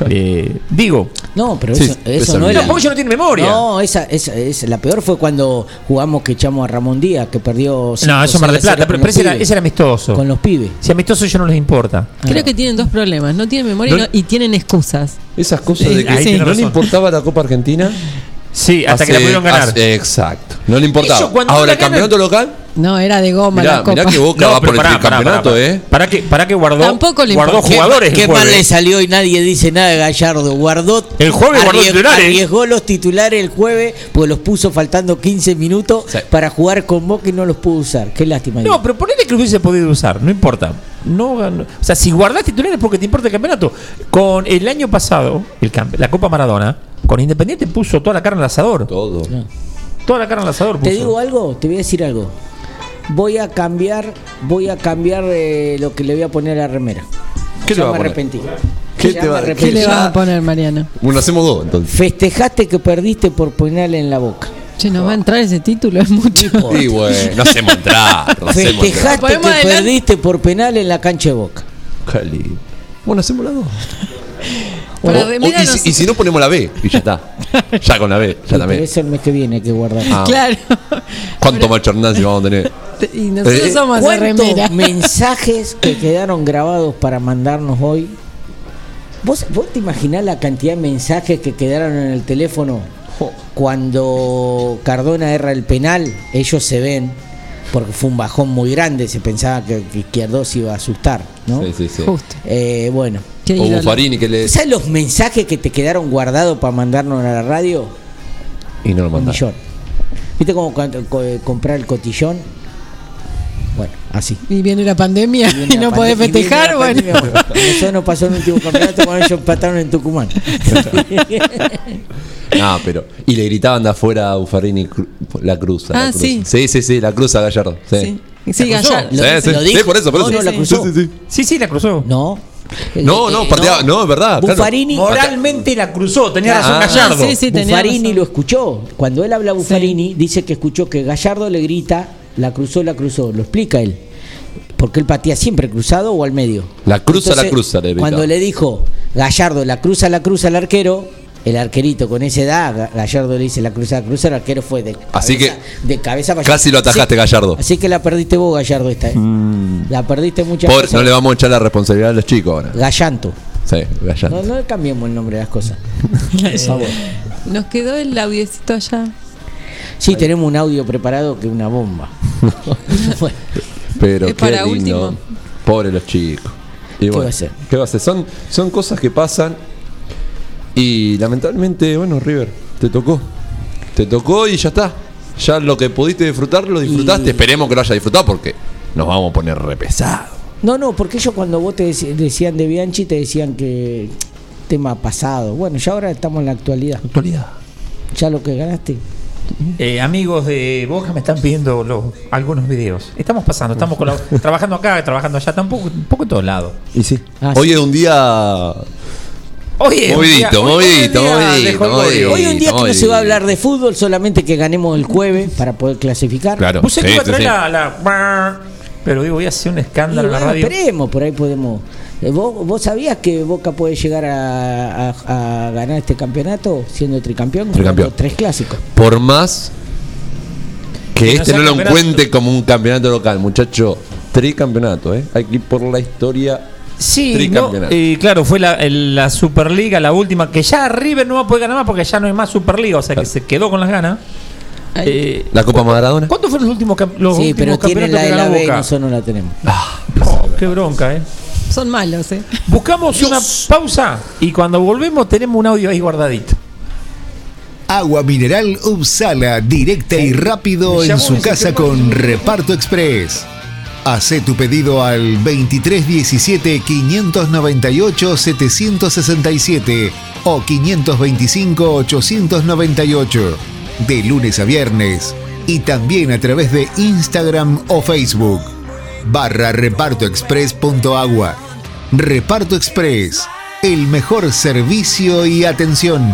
Eh, digo,
No, pero eso, eso
eso
no
es
era.
no, porque yo no tiene memoria.
No, esa, esa, esa- la peor fue cuando jugamos que echamos a Ramón Díaz, que perdió.
No,
cinco,
eso es Mar de Plata, pero, ese, era,
pibes.
ese era amistoso.
Con los pibes.
Si amistoso yo no les importa.
Creo que tienen dos problemas, no tienen memoria y
No-
no- y tienen excusas.
Esas cosas de que no le importaba la Copa Argentina.
Sí, hasta que la pudieron ganar.
hace- exacto. No le importaba. Ahora, el campeonato local.
No, era de goma
Mirá,
la copa.
mirá que Boca va por el tricampeonato, ¿eh?
Para que, para que guardó,
Tampoco le
guardó jugadores.
¿Qué
el
mal le salió y nadie dice nada de Gallardo? Guardó.
El jueves guardó titulares.
Arriesgó los titulares el jueves, pues los puso faltando 15 minutos
Sí.
para jugar con Boca y no los pudo usar. Qué lástima.
No, pero ponele que lo hubiese podido usar, no importa. No, o sea, si guardás titulares es porque te importa el campeonato. Con el año pasado, el campe- la Copa Maradona, con Independiente puso toda la carne al asador.
Todo.
Toda la carne al asador puso.
Te digo algo, te voy a decir algo. Voy a cambiar, voy a cambiar eh, lo que le voy a poner a la remera.
¿Qué
ya
le va a
me
poner?
arrepentí.
¿Qué te va-.
¿Qué le vas a poner, Mariano?
Bueno, hacemos dos entonces.
Festejaste que perdiste por penal en la boca.
Che, nos va a entrar ese título, es mucho.
Y bueno, no hacemos entrar. No hacemos entrar.
Festejaste
Podemos
que perdiste por penal en la cancha de boca.
Qué lindo. Bueno, hacemos las dos. Y,
no
si, y si no ponemos la B, y ya está. Ya con la B, ya
Pero
también.
es el mes que viene hay que guardar.
Ah,
Claro.
¿Cuánto más Chernazzi vamos a tener?
Y nosotros
Eh,
somos de
¿Cuántos mensajes que quedaron grabados para mandarnos hoy? ¿Vos, ¿Vos te imaginás la cantidad de mensajes que quedaron en el teléfono cuando Cardona erra el penal? Ellos se ven, porque fue un bajón muy grande, se pensaba que, que Izquierdo se iba a asustar, ¿no?
Sí, sí, sí.
Justo.
Eh, bueno.
Qué
O. Buffarini que le.
¿Sabes los mensajes que te quedaron guardados para mandarnos a la radio?
Y no lo
Un
mandaron.
millón. ¿Viste cómo cuando- co- eh, comprar el cotillón? Bueno, así.
Y viene la pandemia y,
viene la
no podés
pande-
festejar, bueno.
pandemia, bueno. Eso nos pasó en el último campeonato cuando ellos empataron en Tucumán.
No, pero. Y le gritaban de afuera a Buffarini cru- la cruz.
Ah,
la cruz.
sí.
Sí, sí, sí, la cruz a Gallardo. Sí.
Sí, sí
¿La cruzó?
Gallardo.
Sí,
Lo-
sí, por eso, por
No,
eso.
no la cruzó.
Sí, sí, sí.
Sí, sí, la cruzó.
No.
No, no, patea- no, es verdad, claro.
Buffarini,
Moralmente la cruzó, tenía razón
Ah.
Gallardo.
Sí, sí, tenía
Buffarini
razón.
lo escuchó. Cuando él habla a Buffarini, dice que escuchó que Gallardo le grita, la cruzó, la cruzó. Lo explica él. Porque él patea siempre cruzado o al medio.
La cruza, la cruza, le.
Cuando le dijo Gallardo, la cruza, la cruza al arquero, el arquerito con esa edad, Ga- Gallardo le dice la cruza, la cruza, el arquero fue de cabeza,
Así que
de cabeza para allá.
Casi lo atajaste,
Así-
Gallardo.
Así que la perdiste vos, Gallardo, esta. ¿eh? La perdiste muchas
Por-
veces.
no le vamos a echar la responsabilidad a los chicos ahora.
Gallanto.
Sí, Gallardo.
No, no le cambiemos el nombre de las cosas. Por favor.
Nos quedó el audiecito allá.
Sí, tenemos un audio preparado que es una bomba. Bueno,
Pero
Es
qué
para
lindo.
último.
Pobre los chicos. Y
¿Qué
bueno,
va a hacer?
¿Qué va a hacer? Son, son cosas que pasan. Y lamentablemente, bueno, River, te tocó. Te tocó y ya está. Ya lo que pudiste disfrutar, lo disfrutaste.
Y-
Esperemos que lo hayas disfrutado porque nos vamos a poner repesado.
No, no, porque ellos cuando vos te dec- decían de Bianchi te decían que tema pasado. Bueno, ya ahora estamos en la actualidad.
Actualidad.
Ya lo que ganaste.
Eh, amigos de Boca me están pidiendo los- algunos videos. Estamos pasando, estamos con la- trabajando acá, trabajando allá, tampoco, un poco en todos lados.
Y sí.
Ah,
Hoy
sí.
es un día.
Oye,
Movidito,
hoy- hoy es
movidito, movidito.
Hoy un día que no se va a hablar de fútbol, solamente que ganemos el jueves para poder clasificar.
Claro.
Puse que
Sí,
iba a
sí,
traer
sí.
la, la- Pero digo, voy a hacer un
Y
escándalo en la radio.
esperemos, por ahí podemos. Eh, ¿Vos, vos sabías que Boca puede llegar a, a- a ganar este campeonato siendo tricampeón?
Tricampeón.
Tres clásicos.
Por más que, este no lo encuentre como un campeonato local, muchacho. Tricampeonato, ¿eh? Hay que ir por la historia
Sí, no, eh, claro, fue la, el- la Superliga, la última, que ya River no va a poder ganar más porque ya no hay más Superliga, o sea que se quedó con las ganas. Eh,
La Copa Maradona.
¿Cuántos fueron los últimos, los
Sí,
últimos
pero tienen la de la B nosotros no la tenemos.
Oh, qué bronca, ¿eh?
Son malos, ¿eh?
Buscamos una pausa y cuando volvemos tenemos un audio ahí guardadito.
Agua mineral Upsala, directa y rápido en su casa con Reparto Express. Hace tu pedido al 2317 598 767 o 525 898 de lunes a viernes y también a través de Instagram o Facebook barra repartoexpress.agua. Reparto Express, el mejor servicio y atención.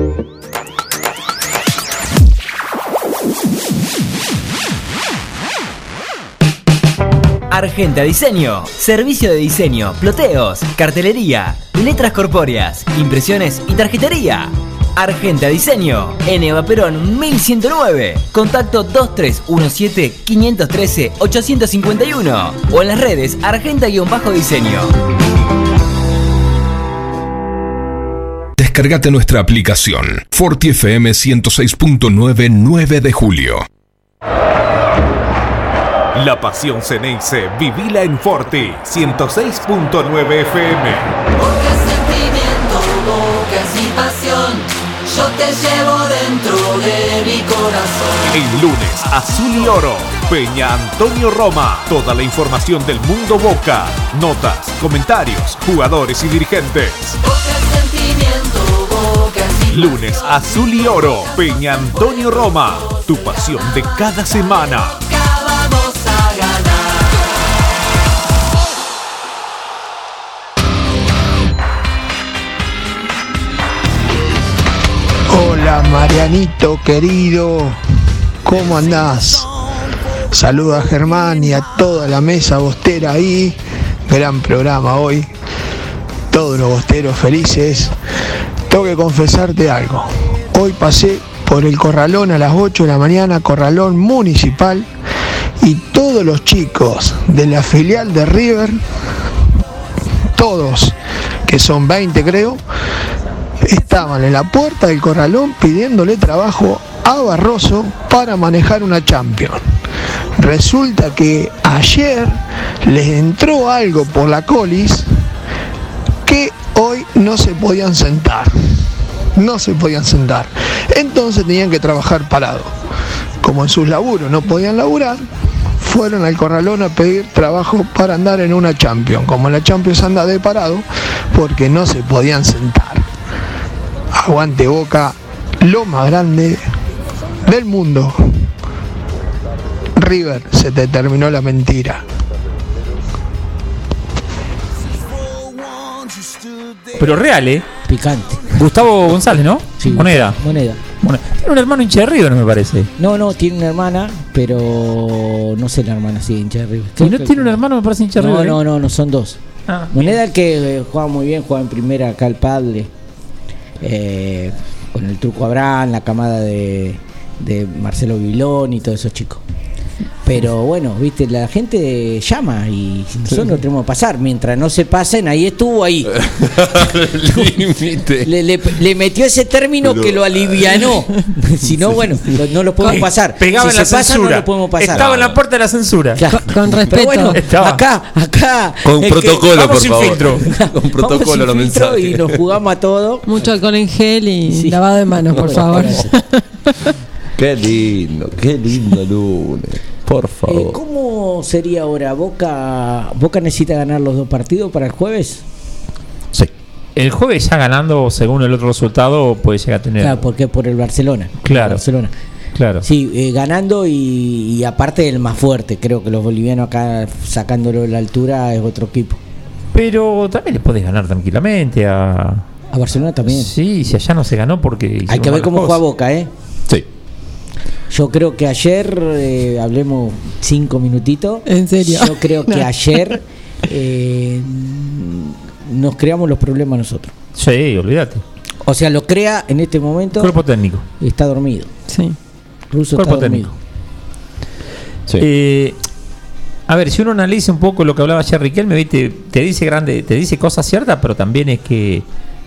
Argenta Diseño. Servicio de diseño, ploteos, cartelería, letras corpóreas, impresiones y tarjetería. Argenta Diseño. En Eva Perón 1109. Contacto 2317-513-851. O en las redes Argenta-Diseño.
Descargate nuestra aplicación Forti FM 106.9 9 de julio.
La pasión Ceneice, vivila en Forti 106.9 FM.
Porque sentimiento, boca y pasión, yo te llevo dentro de mi corazón.
El lunes, Azul y Oro, Peña Antonio Roma. Toda la información del mundo Boca. Notas, comentarios, jugadores y dirigentes.
Porque sentimiento, boca y
Lunes, Azul y Oro, Peña Antonio Roma. Tu pasión de cada semana.
Marianito querido, ¿cómo andás? Saludo a Germán y a toda la mesa bostera ahí. Gran programa hoy. Todos los bosteros felices. Tengo que confesarte algo. Hoy pasé por el corralón a las 8 de la mañana, corralón municipal, y todos los chicos de la filial de River, todos, que son 20 creo, estaban en la puerta del corralón pidiéndole trabajo a Barroso para manejar una Champions. Resulta que ayer les entró algo por la colis que hoy no se podían sentar. No se podían sentar. Entonces tenían que trabajar parado. Como en sus laburos no podían laburar, fueron al corralón a pedir trabajo para andar en una Champions. Como la Champions anda de parado, porque no se podían sentar. Aguante boca, lo más grande del mundo. River, se te terminó la mentira.
Pero real, ¿eh?
Picante.
Gustavo González, ¿no?
Sí,
Moneda.
Moneda.
Moneda. Tiene un hermano hincha de River, me parece.
No, no, tiene una hermana, pero no sé la hermana, sí, hincha de River.
¿Y no tiene un hermano, me parece hincha de
No,
River?
no, no, no, son dos.
Ah,
Moneda que eh, juega muy bien, juega en primera acá el padre. Eh, con el truco Abraham, la camada de, de Marcelo Vilón y todos esos chicos. Pero bueno, viste, la gente llama y nosotros no tenemos que pasar. Mientras no se pasen, ahí estuvo ahí. Le, le- le metió ese término
Pero-
que lo alivianó. si no, bueno, lo- no lo podemos pasar.
Pegaba
si
en la
se pasa,
censura.
no lo podemos pasar.
Estaba en la puerta de la censura.
Claro.
Con
Pero
respeto.
bueno, acá, acá.
Con protocolo, por
sin
favor.
filtro.
Con protocolo los mensajes.
Y nos jugamos a todo.
Mucho alcohol en gel y
Sí.
lavado de manos, por favor.
Qué lindo, qué lindo lunes. Por
Eh,
favor.
¿Cómo sería ahora? ¿Boca, ¿Boca necesita ganar los dos partidos para el jueves?
El jueves ya ganando, según el otro resultado, puede llegar a tener.
Claro, porque por el Barcelona.
Claro.
Barcelona.
Claro.
Sí, eh, ganando y, y aparte el más fuerte. Creo que los bolivianos acá sacándolo de la altura es otro equipo.
Pero también le puedes ganar tranquilamente a.
A Barcelona también.
Sí, si allá no se ganó porque.
Hay que ver cómo
cosas.
juega Boca, ¿eh? Yo creo que ayer, eh, hablemos cinco minutitos.
¿En serio?
Yo creo que
No.
ayer eh, nos creamos los problemas nosotros.
Sí, olvídate.
O sea, lo crea en este momento.
Cuerpo técnico.
Está dormido.
Sí.
Russo
Cuerpo
está dormido.
técnico. Eh, a ver, si uno analiza un poco lo que hablaba ayer Riquelme, ¿viste? te dice grande, te dice cosas ciertas, pero también es que,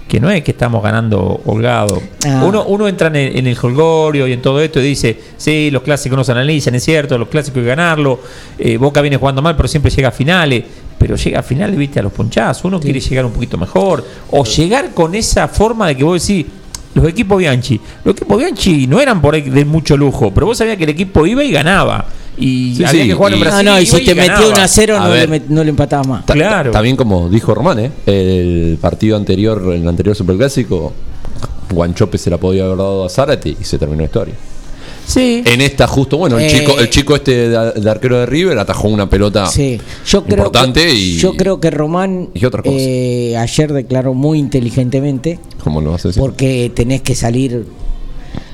que no es que estamos ganando holgado.
Ah.
Uno, uno entra en el, en el holgorio y en todo esto y dice, sí, los clásicos no se analizan, es cierto, los clásicos hay que ganarlo, eh, Boca viene jugando mal, pero siempre llega a finales. Pero llega a finales, viste, a los ponchazos. Uno quiere llegar un poquito mejor. O llegar con esa forma de que vos decís, los equipos Bianchi. Los equipos Bianchi no eran por ahí de mucho lujo, pero vos sabías que el equipo iba y ganaba. Y
Sí,
había
sí,
que jugar en
y-
Brasil.
No, no, y
iba
si te
ganaba.
metió 1 a 0
A
no le, met- no le empatabas más.
Ta-
Claro.
También como dijo Román, ¿eh? el partido anterior, el anterior superclásico, Guanchope se la podía haber dado a Zárate y se terminó la historia.
Sí.
En esta justo, bueno, el
Eh,
chico, el chico este de, de arquero de River atajó una pelota
Sí, yo creo
importante
que,
y
yo creo que Román
y otra cosa.
eh, ayer declaró muy inteligentemente
¿cómo lo vas a decir?
porque tenés que salir.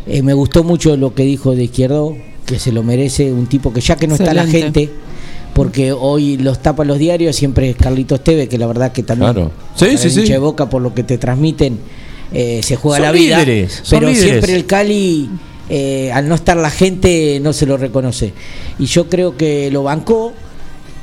eh, me gustó mucho lo que dijo de Izquierdo, que se lo merece un tipo que ya que no está la gente, porque hoy los tapa los diarios, siempre es Carlitos Tevez, que la verdad que también
Claro. Sí, sí, sí.
de Boca por lo que te transmiten eh, se juega
Son
la vida,
líderes,
pero
líderes.
siempre el Cali eh, al no estar la gente no se lo reconoce y yo creo que lo bancó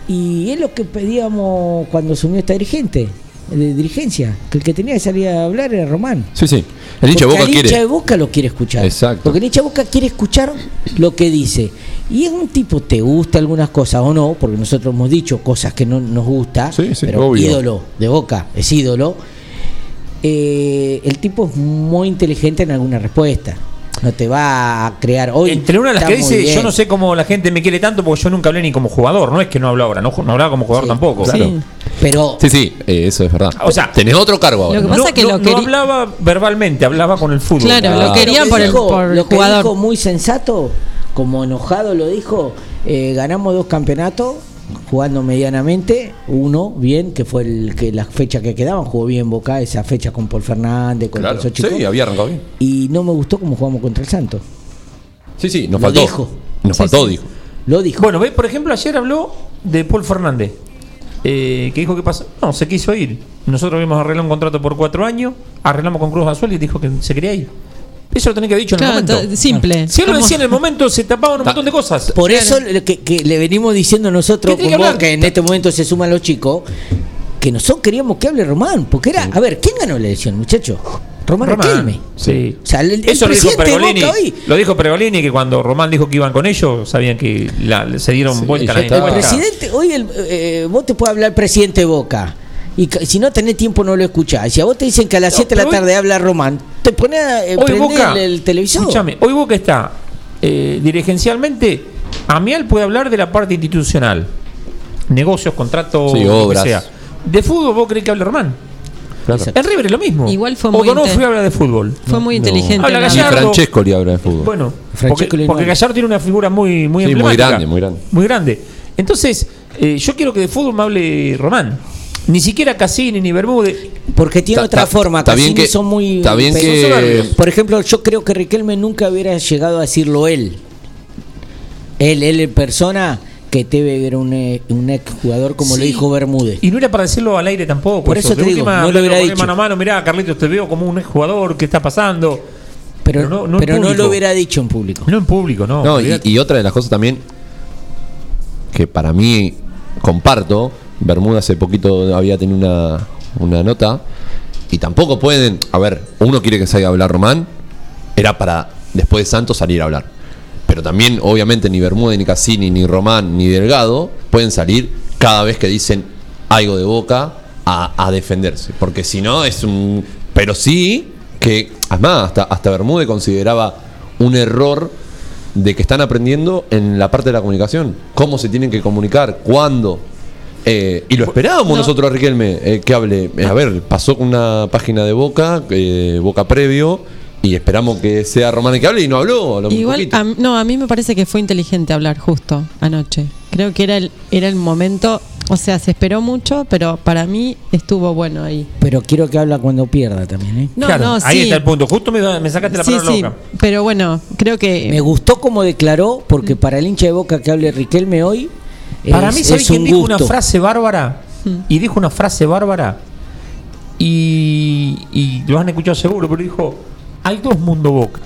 y es lo que pedíamos cuando asumió esta dirigente de dirigencia que el que tenía que salir a hablar era Román
Sí, sí. El hincha de Boca
al hincha de Boca lo quiere escuchar.
Exacto.
Porque el hincha de Boca quiere escuchar lo que dice. Y es un tipo, te gusta algunas cosas o no, porque nosotros hemos dicho cosas que no nos gusta,
Sí, sí,
pero
obvio.
ídolo de Boca, es ídolo. Eh, el tipo es muy inteligente en alguna respuesta. No te va a crear hoy.
Entre una de las que dice,
bien.
yo no sé cómo la gente me quiere tanto porque yo nunca hablé ni como jugador. No es que no hablo ahora, no, no hablaba como jugador
Sí,
tampoco.
Claro.
Pero
Sí, sí, eh, eso es verdad.
O sea,
tenés otro cargo ahora.
Lo que
¿no?
pasa
no,
es que
no-
lo
no
querí-
hablaba verbalmente, hablaba con el fútbol.
Claro,
Ah.
lo quería
que
por el, por
lo que
jugador.
dijo muy sensato, como enojado lo dijo, eh, ganamos dos campeonatos jugando medianamente, uno bien, que fue el que la fecha que quedaban, jugó bien Boca, esa fecha con Paul Fernández, con
Claro.
esos chicos,
Sí, había arrancado bien.
y no me gustó cómo jugamos contra el Santos.
Sí, sí, nos
Lo
faltó.
dijo.
Nos
Sí,
faltó,
sí.
dijo.
Lo dijo.
Bueno, ve, por ejemplo, ayer habló de Paul Fernández. eh, que dijo que pasó. No, se quiso ir. Nosotros habíamos arreglado un contrato por cuatro años, arreglamos con Cruz Azul y dijo que se quería ir. Eso lo tenía que haber dicho en
Claro,
el momento.
simple.
Si él lo decía en el momento, se tapaban un montón de cosas.
Por eso le- que, que le venimos diciendo nosotros,
¿Qué tiene que
que en este momento se suman los chicos, que nosotros queríamos que hable Román, porque era, a ver, ¿quién ganó la elección, muchachos? Román,
Román,
Riquelme.
Sí.
O sea, el, el
Eso lo dijo Pergolini.
Boca hoy,
Lo dijo Pergolini que cuando Román dijo que iban con ellos, sabían que la- se dieron
Sí,
vuelta
ya
la
el presidente, hoy el, eh, vos te puede hablar presidente de Boca. Y si no tenés tiempo no lo escuchás. Si a vos te dicen que a las
No,
7 de la
hoy-
tarde habla Román, te pones a eh,
Hoy
prender
Boca,
el, el televisor.
Escúchame, hoy Boca está eh, dirigencialmente. Amial puede hablar de la parte institucional, negocios, contratos,
Sí,
lo que
obras.
sea. De fútbol, vos crees que habla Román.
Claro.
En River es lo mismo.
Igual fue muy inte-
habla de fútbol.
Fue muy
No.
inteligente.
Habla
la-
Y
Gallardo.
Francesco le habla de fútbol.
Bueno,
Francesco
porque, porque Gallardo tiene una figura muy, muy
Sí, muy grande, muy grande.
Muy grande. Entonces, eh, yo quiero que de fútbol me hable Román. Ni siquiera Cassini ni Bermúdez.
Porque tiene
Ta-
otra
ta-
forma. Cassini
que-
son muy.
bien que-.
Por ejemplo, yo creo que Riquelme nunca hubiera llegado a decirlo él. Él, él en persona, que Teve era un, eh, un ex jugador como
Sí.
lo dijo Bermúdez.
Y no era para decirlo al aire tampoco.
Por eso te digo,
última,
no lo hubiera dicho.
Mano a mano, mirá, Carlitos, te veo como un jugador, ¿qué está pasando?
Pero,
Pero no-
pero lo hubiera dicho en público.
No en público, no.
No, y, y otra de las cosas también que para mí comparto, Bermuda hace poquito había tenido una, una nota y tampoco pueden, a ver, uno quiere que salga a hablar Román, era para después de Santos salir a hablar. Pero también, obviamente, ni Bermuda, ni Cassini, ni Román, ni Delgado pueden salir cada vez que dicen algo de boca a, a defenderse. Porque si no, es un. Pero sí que, además, hasta, hasta Bermúdez consideraba un error de que están aprendiendo en la parte de la comunicación. Cómo se tienen que comunicar, cuándo. Eh, y lo esperábamos nosotros a Riquelme eh, que hable. Eh, a ver, pasó con una página de Boca, eh, Boca Previo, y esperamos que sea Román el que hable y no habló. muy
Igual, a no, a mí me parece que fue inteligente hablar justo anoche. Creo que era el, era el momento, o sea, se esperó mucho, pero para mí estuvo bueno ahí.
Pero quiero que habla cuando pierda también, ¿eh?
No,
Claro,
no,
ahí
sí.
está el punto. Justo me, me sacaste la
Sí,
palabra
sí,
loca.
pero bueno, creo que...
Me gustó como declaró, porque para el hincha de Boca que hable Riquelme hoy.
Para
es-
mí, ¿sabes
es
quién
un
dijo
gusto.
una frase bárbara? Y dijo una frase bárbara. Y, y lo han escuchado seguro, pero dijo: hay dos mundo boca.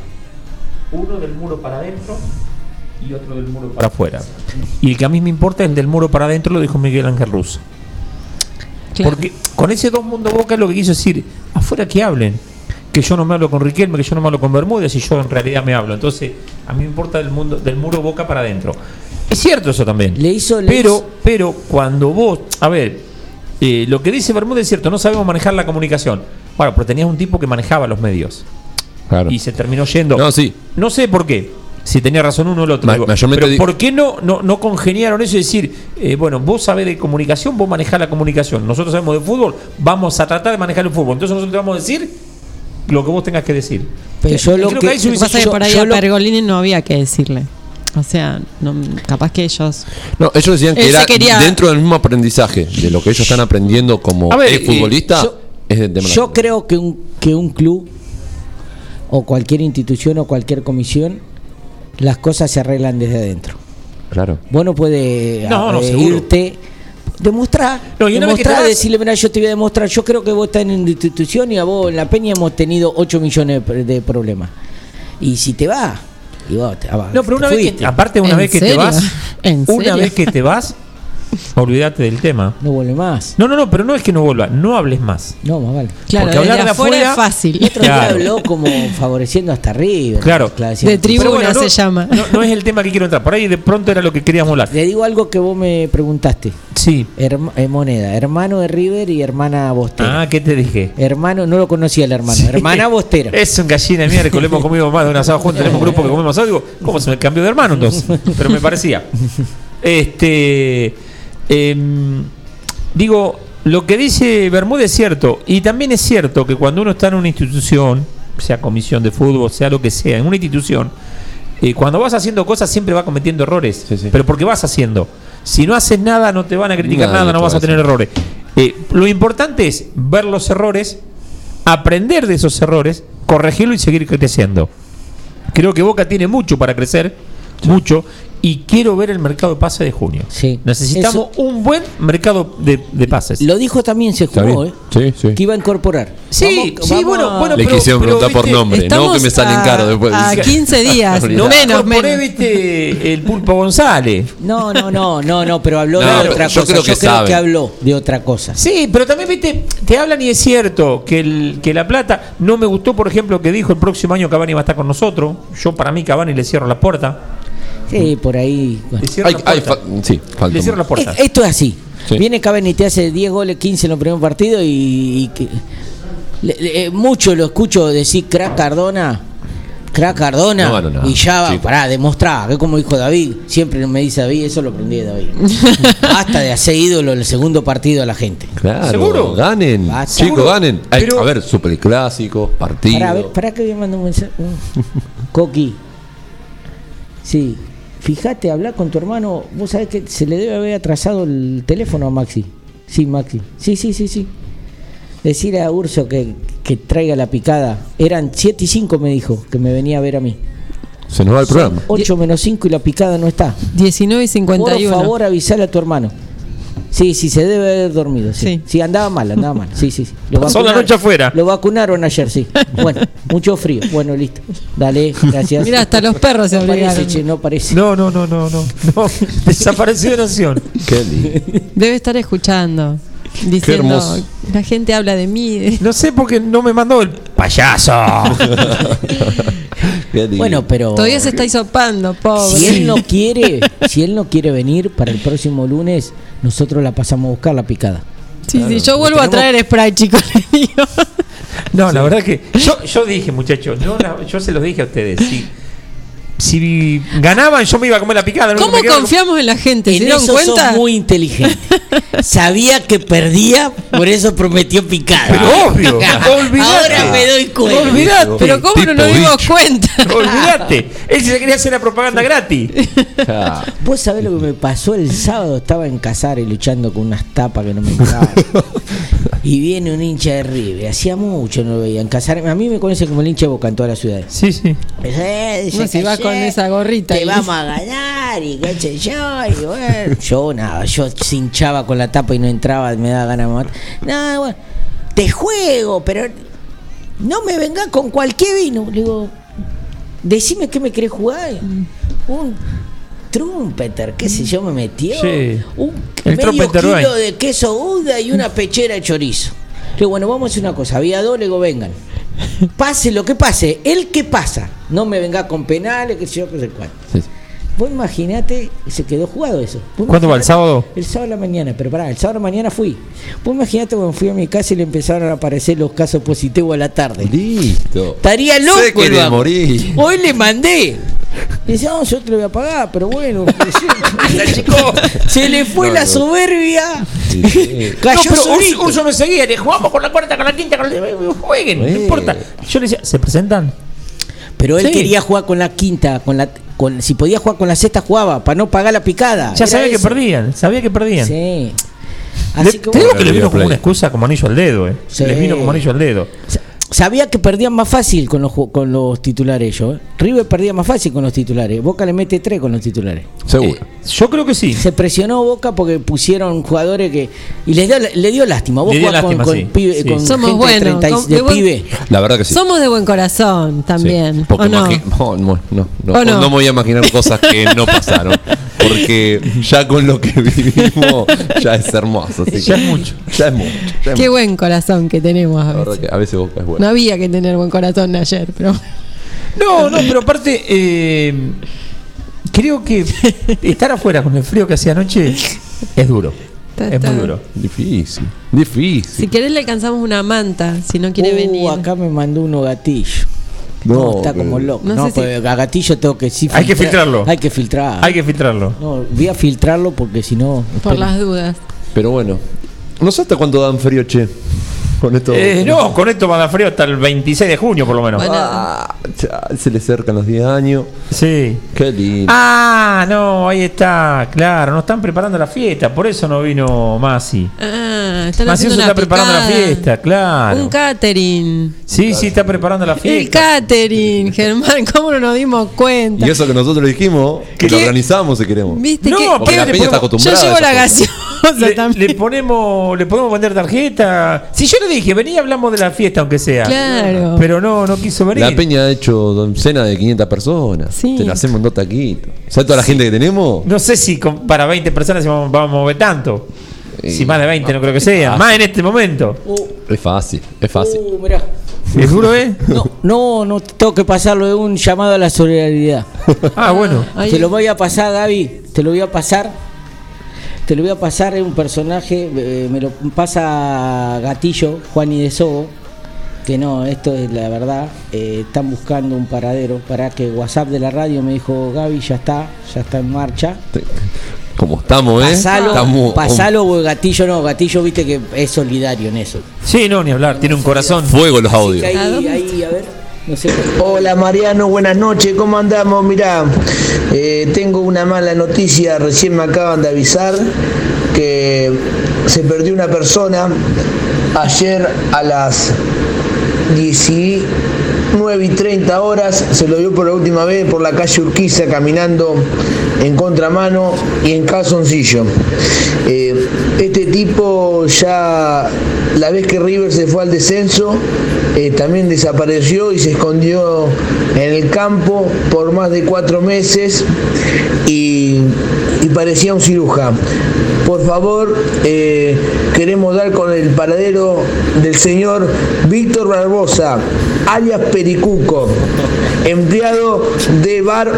Uno del muro para adentro y otro del muro para afuera. Y el que a mí me importa es el del muro para adentro, lo dijo Miguel Ángel Russo. Porque con ese dos mundo boca es lo que quiso decir, afuera que hablen. Que yo no me hablo con Riquelme, que yo no me hablo con Bermúdez y yo en realidad me hablo. Entonces, a mí me importa del mundo, del muro boca para adentro. Es cierto eso también.
Le hizo, le
pero,
hizo-
pero cuando vos, a ver, eh, lo que dice Bermúdez es cierto, no sabemos manejar la comunicación. Bueno, pero tenías un tipo que manejaba los medios. Y se terminó yendo.
No, sí.
No sé por qué. Si tenía razón uno o el otro.
Ma-
digo. pero ¿por qué no, no, no congeniaron eso y decir, eh, bueno, vos sabés de comunicación, vos manejás la comunicación, nosotros sabemos de fútbol, vamos a tratar de manejar el fútbol. Entonces nosotros te vamos a decir lo que vos tengas que decir.
Pero yo lo
creo
que-
ahí se
Lo que pasa es que
yo-
por ahí
yo
a
lo-
Pergolini no había que decirle. O sea, no, capaz que ellos...
No, ellos decían que
Él
era
quería-
dentro del mismo aprendizaje, de lo que ellos están aprendiendo como
ver,
ex futbolista,
eh, yo-
es de tema
Yo creo que un, que un club o cualquier institución o cualquier comisión, las cosas se arreglan desde adentro.
Claro.
Vos no puedes
No, no,
eh, irte, demostrar,
No,
demostrar, decirle, mira, yo te voy a demostrar, yo creo que vos estás en una institución y a vos en la peña hemos tenido 8 millones de, de problemas. Y si te va, y vos te, ah,
No, pero
te
una vez que, aparte una
¿En
vez que
serio?
te vas,
¿En
una vez que te vas, olvídate del tema.
No vuelve más.
No, no, no, pero no es que no vuelva, no hables más.
No, más vale.
Claro,
Porque hablar de
afuera
afuera-
es fácil.
Otro día
Claro.
habló como favoreciendo hasta arriba.
Claro.
De tribuna se llama.
No, no es el tema que quiero entrar. Por ahí de pronto era lo que queríamos hablar.
Le digo algo que vos me preguntaste.
Sí.
Herma- eh, moneda, hermano de River y hermana Bostera.
Ah, ¿qué te dije?
Hermano, no lo conocía el hermano. Hermana Bostera.
Es un gallina de miércoles, hemos comido más de un asado juntos, tenemos un grupo que comemos asado. Digo, ¿cómo se me cambió de hermano entonces? Pero me parecía. Este. Em, digo, lo que dice Bermúdez es cierto. Y también es cierto que cuando uno está en una institución, sea comisión de fútbol, sea lo que sea, en una institución, eh, cuando vas haciendo cosas siempre vas cometiendo errores. Pero porque vas haciendo. Si no haces nada, no te van a criticar nada, no vas
va
a
a
tener errores. Eh, lo importante es ver los errores, aprender de esos errores, corregirlo y seguir creciendo. Creo que Boca tiene mucho para crecer, mucho, y quiero ver el mercado de pases de junio. Necesitamos un buen mercado de, de pases.
Lo dijo también, se jugó, ¿eh?
Sí, sí.
Que iba a incorporar.
Sí,
Vamos-
sí,
vamos
bueno,
a-
bueno,
Le
pero-
quisieron
pero,
preguntar por nombre, no que me salen
a-
caro después.
a 15 días,
No me
menos, menos.
viste, el Pulpo González.
No, no, no, no, no, pero habló
No,
de
pero
otra
yo
cosa.
creo que
yo creo que habló de otra cosa.
Sí, pero también, viste, te hablan y es cierto que, el, que La Plata, no me gustó, por ejemplo, que dijo el próximo año Cavani va a estar con nosotros. Yo, para mí, Cavani le cierro la puerta.
Sí, por ahí. bueno.
Le cierro
Hay-
la puerta.
hay fa- sí, falta
Le cierro la
más.
puerta.
Esto es así.
Sí.
Viene Cavani y te hace 10 goles, 15 en los primeros partidos y, y que- le- le- eh, mucho lo escucho decir crack Cardona. Crack Cardona.
No, no, no.
Y ya va,
Sí.
pará, demostrá. Que como dijo David, siempre me dice David, eso lo aprendí de David. Basta de hacer ídolo el segundo partido a la gente.
Claro,
¿Seguro?
ganen.
Basta.
Chicos,
Seguro.
ganen.
Pero-
a ver, superclásicos, partidos.
Pará, a ver, pará que voy a mandar un mensaje. un- Coqui. Sí. Fíjate, hablar con tu hermano. Vos sabés que se le debe haber atrasado el teléfono a Maxi. Sí, Maxi. Sí, sí, sí, sí. Decirle a Urso que, que traiga la picada. Eran 7 y 5, me dijo, que me venía a ver a mí.
Se nos va el programa.
8 menos 5 y la picada no está.
19 y 51.
Por favor, avisale a tu hermano. Sí, sí, se debe haber dormido. Sí, sí. andaba mal, andaba mal. Sí, sí, sí. Lo
Pasó la
vacunaron-
noche afuera.
Lo vacunaron ayer, sí. Bueno, mucho frío. Bueno, listo. Dale, gracias.
Mira, hasta los perros se
no parece,
abrigaron.
che, no parece.
No, no, no, no, no. no. Desapareció de Nación.
Qué lindo.
Debe estar escuchando. Diciendo,
hermoso.
la gente habla de mí.
No sé por qué no me mandó el payaso.
Bueno, pero
Todavía se está hisopando, pobre.
si él no quiere, si él no quiere venir para el próximo lunes, nosotros la pasamos a buscar la picada.
Sí, sí, yo vuelvo a traer spray, chicos.
No, la verdad que yo, yo dije, muchachos, yo, yo se los dije a ustedes. Si, si ganaban, yo me iba a comer la picada.
¿Cómo confiamos en la gente? ¿Se
En
dieron
eso
cuenta?
sos muy inteligente. Sabía que perdía, por eso prometió picada.
Pero obvio, olvidate.
Ahora me doy cuenta.
Olvidate.
Pero ¿cómo no nos dimos cuenta?
Olvídate. Él se quería hacer la propaganda gratis.
Vos sabés lo que me pasó el sábado, estaba en Casares luchando con unas tapas que no me quedaban. y viene un hincha de River, hacía mucho no lo veía en Casares, a mí me conoce como el hincha de Boca en toda la ciudad.
Sí, sí.
Eh,
No, si va con
ayer
esa gorrita
Te
y-
vamos a ganar y qué sé yo, y bueno. Yo nada, yo se hinchaba con la tapa y no entraba, me daba ganas de matar. Nada, bueno, te juego, pero no me vengas con cualquier vino. Le digo, decime qué me querés jugar. Un trumpeter, qué sé yo, me metió.
Sí.
Un
El
medio kilo de queso Gouda y una pechera de chorizo. Le digo, bueno, vamos a hacer una cosa. Había dos, le digo, vengan. Pase lo que pase, el que pasa. No me venga con penales, que sé yo, que sé cuál. Vos imaginate, se quedó jugado eso.
¿Cuándo va, el sábado?
El sábado de la mañana, pero pará, el sábado de la mañana fui. Vos imaginate cuando fui a mi casa y le empezaron a aparecer los casos positivos a la tarde.
Listo.
Estaría loco.
Quiere
vago.
morir.
Hoy le mandé. Dice, no, yo te lo voy a pagar, pero bueno. se le fue
No,
la
no.
soberbia.
No,
Cayó
pero
solito.
Urso, Urso me seguía, le jugamos con la cuarta, con la quinta, con la... jueguen, no
Eh.
importa. Yo le decía, ¿se presentan?
Pero él
Sí.
quería jugar con la quinta, con la con si podía jugar con la sexta jugaba para no pagar la picada.
Ya
Era
sabía que perdían, sabía que perdían.
Sí.
Le-
Así que
te digo
bueno.
que les vino como una excusa como anillo al dedo, eh.
Sí.
Les vino como anillo al dedo.
Sabía que perdían más fácil con los ju- con los titulares ellos. ¿eh? River perdía más fácil con los titulares. Boca le mete tres con los titulares.
Seguro.
Yo creo que sí.
Se presionó Boca porque pusieron jugadores que y les dio, le dio lástima. Vos jugás con,
lástima,
con
sí.
pibe-
Sí.
con
Somos
gente
buenos,
de, 30 y-
con-
de
de buen-
pibe.
La verdad que sí.
Somos de buen corazón también.
Sí, porque
¿O no?
imagi- no, no, no, no,
¿O no?
no me voy a imaginar cosas que no pasaron. Porque ya con lo que vivimos ya es hermoso. así
Ya
que-
es mucho.
Ya es mucho. ya es
Qué
mucho.
buen corazón que tenemos a veces.
que a veces Boca es bueno.
No había que tener buen corazón ayer, pero
No, no, pero aparte, eh, creo que estar afuera con el frío que hacía anoche es duro.
Está-
Es muy duro.
Difícil, difícil.
si querés le alcanzamos una manta, si no quiere
Uh,
venir.
acá me mandó uno gatillo. No,
No,
está como
pero-
loco.
No
No,
sé si-
pues a gatillo tengo que sí
Hay que
filtrar-
filtrarlo.
Hay que filtrar.
Hay que filtrarlo.
No, voy a filtrarlo porque si no.
Por
espera.
las dudas.
Pero bueno, no sé hasta cuándo dan frío, che. Con esto.
Eh, no, con esto va a dar frío hasta el 26 de junio, por lo menos.
Bueno,
Ah, se le acercan los 10 años.
Sí.
Qué lindo.
Ah, no, ahí está, claro, nos están preparando la fiesta, por eso no vino Masi.
Ah, están
Masi
haciendo
se
una
está preparando la fiesta, claro.
Un catering.
Sí, sí, está preparando la
El
fiesta.
catering, Germán, ¿cómo no nos dimos cuenta?
Y eso que nosotros dijimos, que lo organizamos si queremos.
¿Viste
No,
qué-
Porque la peña está acostumbrada.
Yo llevo la
esas
Le,
también.
le ponemos, le podemos vender tarjeta. Si yo le dije, vení, hablamos de la fiesta, aunque sea.
Claro.
Pero no, no quiso venir.
La peña ha hecho cena de 500 personas.
Sí.
Te la hacemos en dos taquitos. ¿Sabes toda la gente que tenemos?
No sé si con- para 20 personas vamos, vamos a mover tanto. Si más de 20 no creo que sea.
Ah.
Más en este momento.
Es fácil, es fácil.
Uh, mirá.
¿Es duro, eh?
No, no, no tengo que pasarlo de un llamado a la solidaridad.
Ah, bueno.
Ahí-
Te lo voy a pasar, Gaby. Te lo voy a pasar. Te lo voy a pasar. Es un personaje. eh, me lo pasa Gatillo, Juan y de Sobo. Que no, esto es la verdad. eh, están buscando un paradero. Para que WhatsApp de la radio me dijo Gaby, ya está, ya está en marcha.
Como estamos, ¿eh?
Pasalo,
Estamos
pasalo, porque Gatillo no. Gatillo, viste que es solidario en eso.
Sí, no, ni hablar. Tiene un corazón.
fuego los audios.
que
¿A
ahí,
dónde
ahí, a ver.
Hola Mariano, buenas noches, ¿cómo andamos? Mirá, eh, tengo una mala noticia, recién me acaban de avisar que se perdió una persona ayer a las 19 y 30 horas, se lo vio por la última vez por la calle Urquiza caminando en contramano y en calzoncillo. Eh, este tipo ya, la vez que River se fue al descenso, eh, también desapareció y se escondió en el campo por más de cuatro meses y, parecía un cirujano. Por favor, eh, queremos dar con el paradero del señor Víctor Barbosa, alias Pericuco, empleado de Bar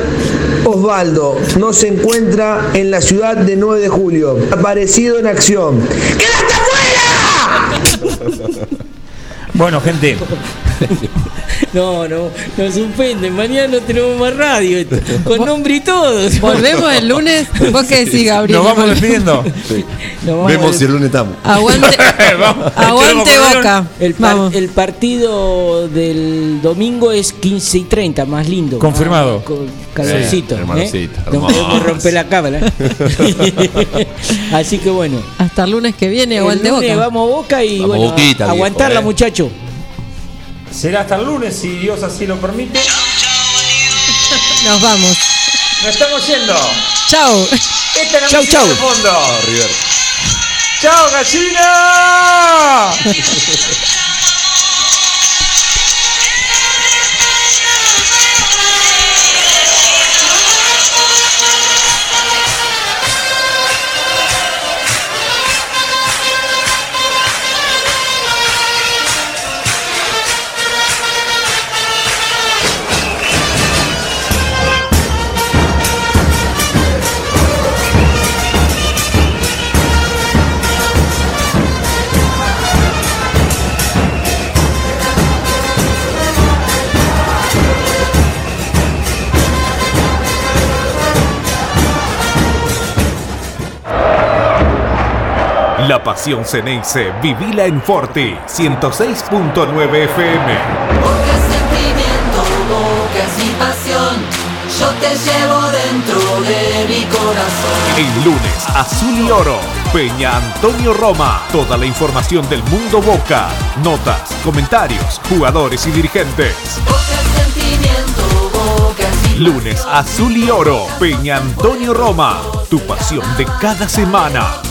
Osvaldo. No se encuentra en la ciudad de 9 de julio. Aparecido en acción.
Bueno, gente,
No, no, nos suspenden. Mañana no tenemos más radio. esto, Con nombre y todo.
Volvemos el lunes. ¿Vos qué decís, Gabriel?
Nos vamos despidiendo.
Nos vamos
Vemos si el lunes estamos.
Aguante, aguante Boca.
El, par- el partido del domingo es 15 y 30, más lindo.
Confirmado.
Ah, Con calorcito.
Sí,
¿eh? Podemos romper la cámara. Así que bueno.
Hasta el lunes que viene,
El
aguante
lunes
Boca.
Vamos Boca y
Vamos
bueno,
Boquita,
aguantarla,
viejo, eh.
muchacho.
Será hasta el lunes, si Dios así lo permite.
Nos vamos.
Nos estamos yendo.
Chao.
Esta es la
Chau,
de fondo. ¡Chao, gallina!
La pasión Ceneice, vivila en Forti, 106.9 FM.
Boca es sentimiento, boca es mi pasión. Yo te llevo dentro de mi corazón.
El lunes, Azul y Oro, Peña Antonio Roma. Toda la información del mundo Boca. Notas, comentarios, jugadores y dirigentes.
Sentimiento, boca es mi
Lunes, Azul y Oro, Peña Antonio Roma. Tu pasión de cada semana.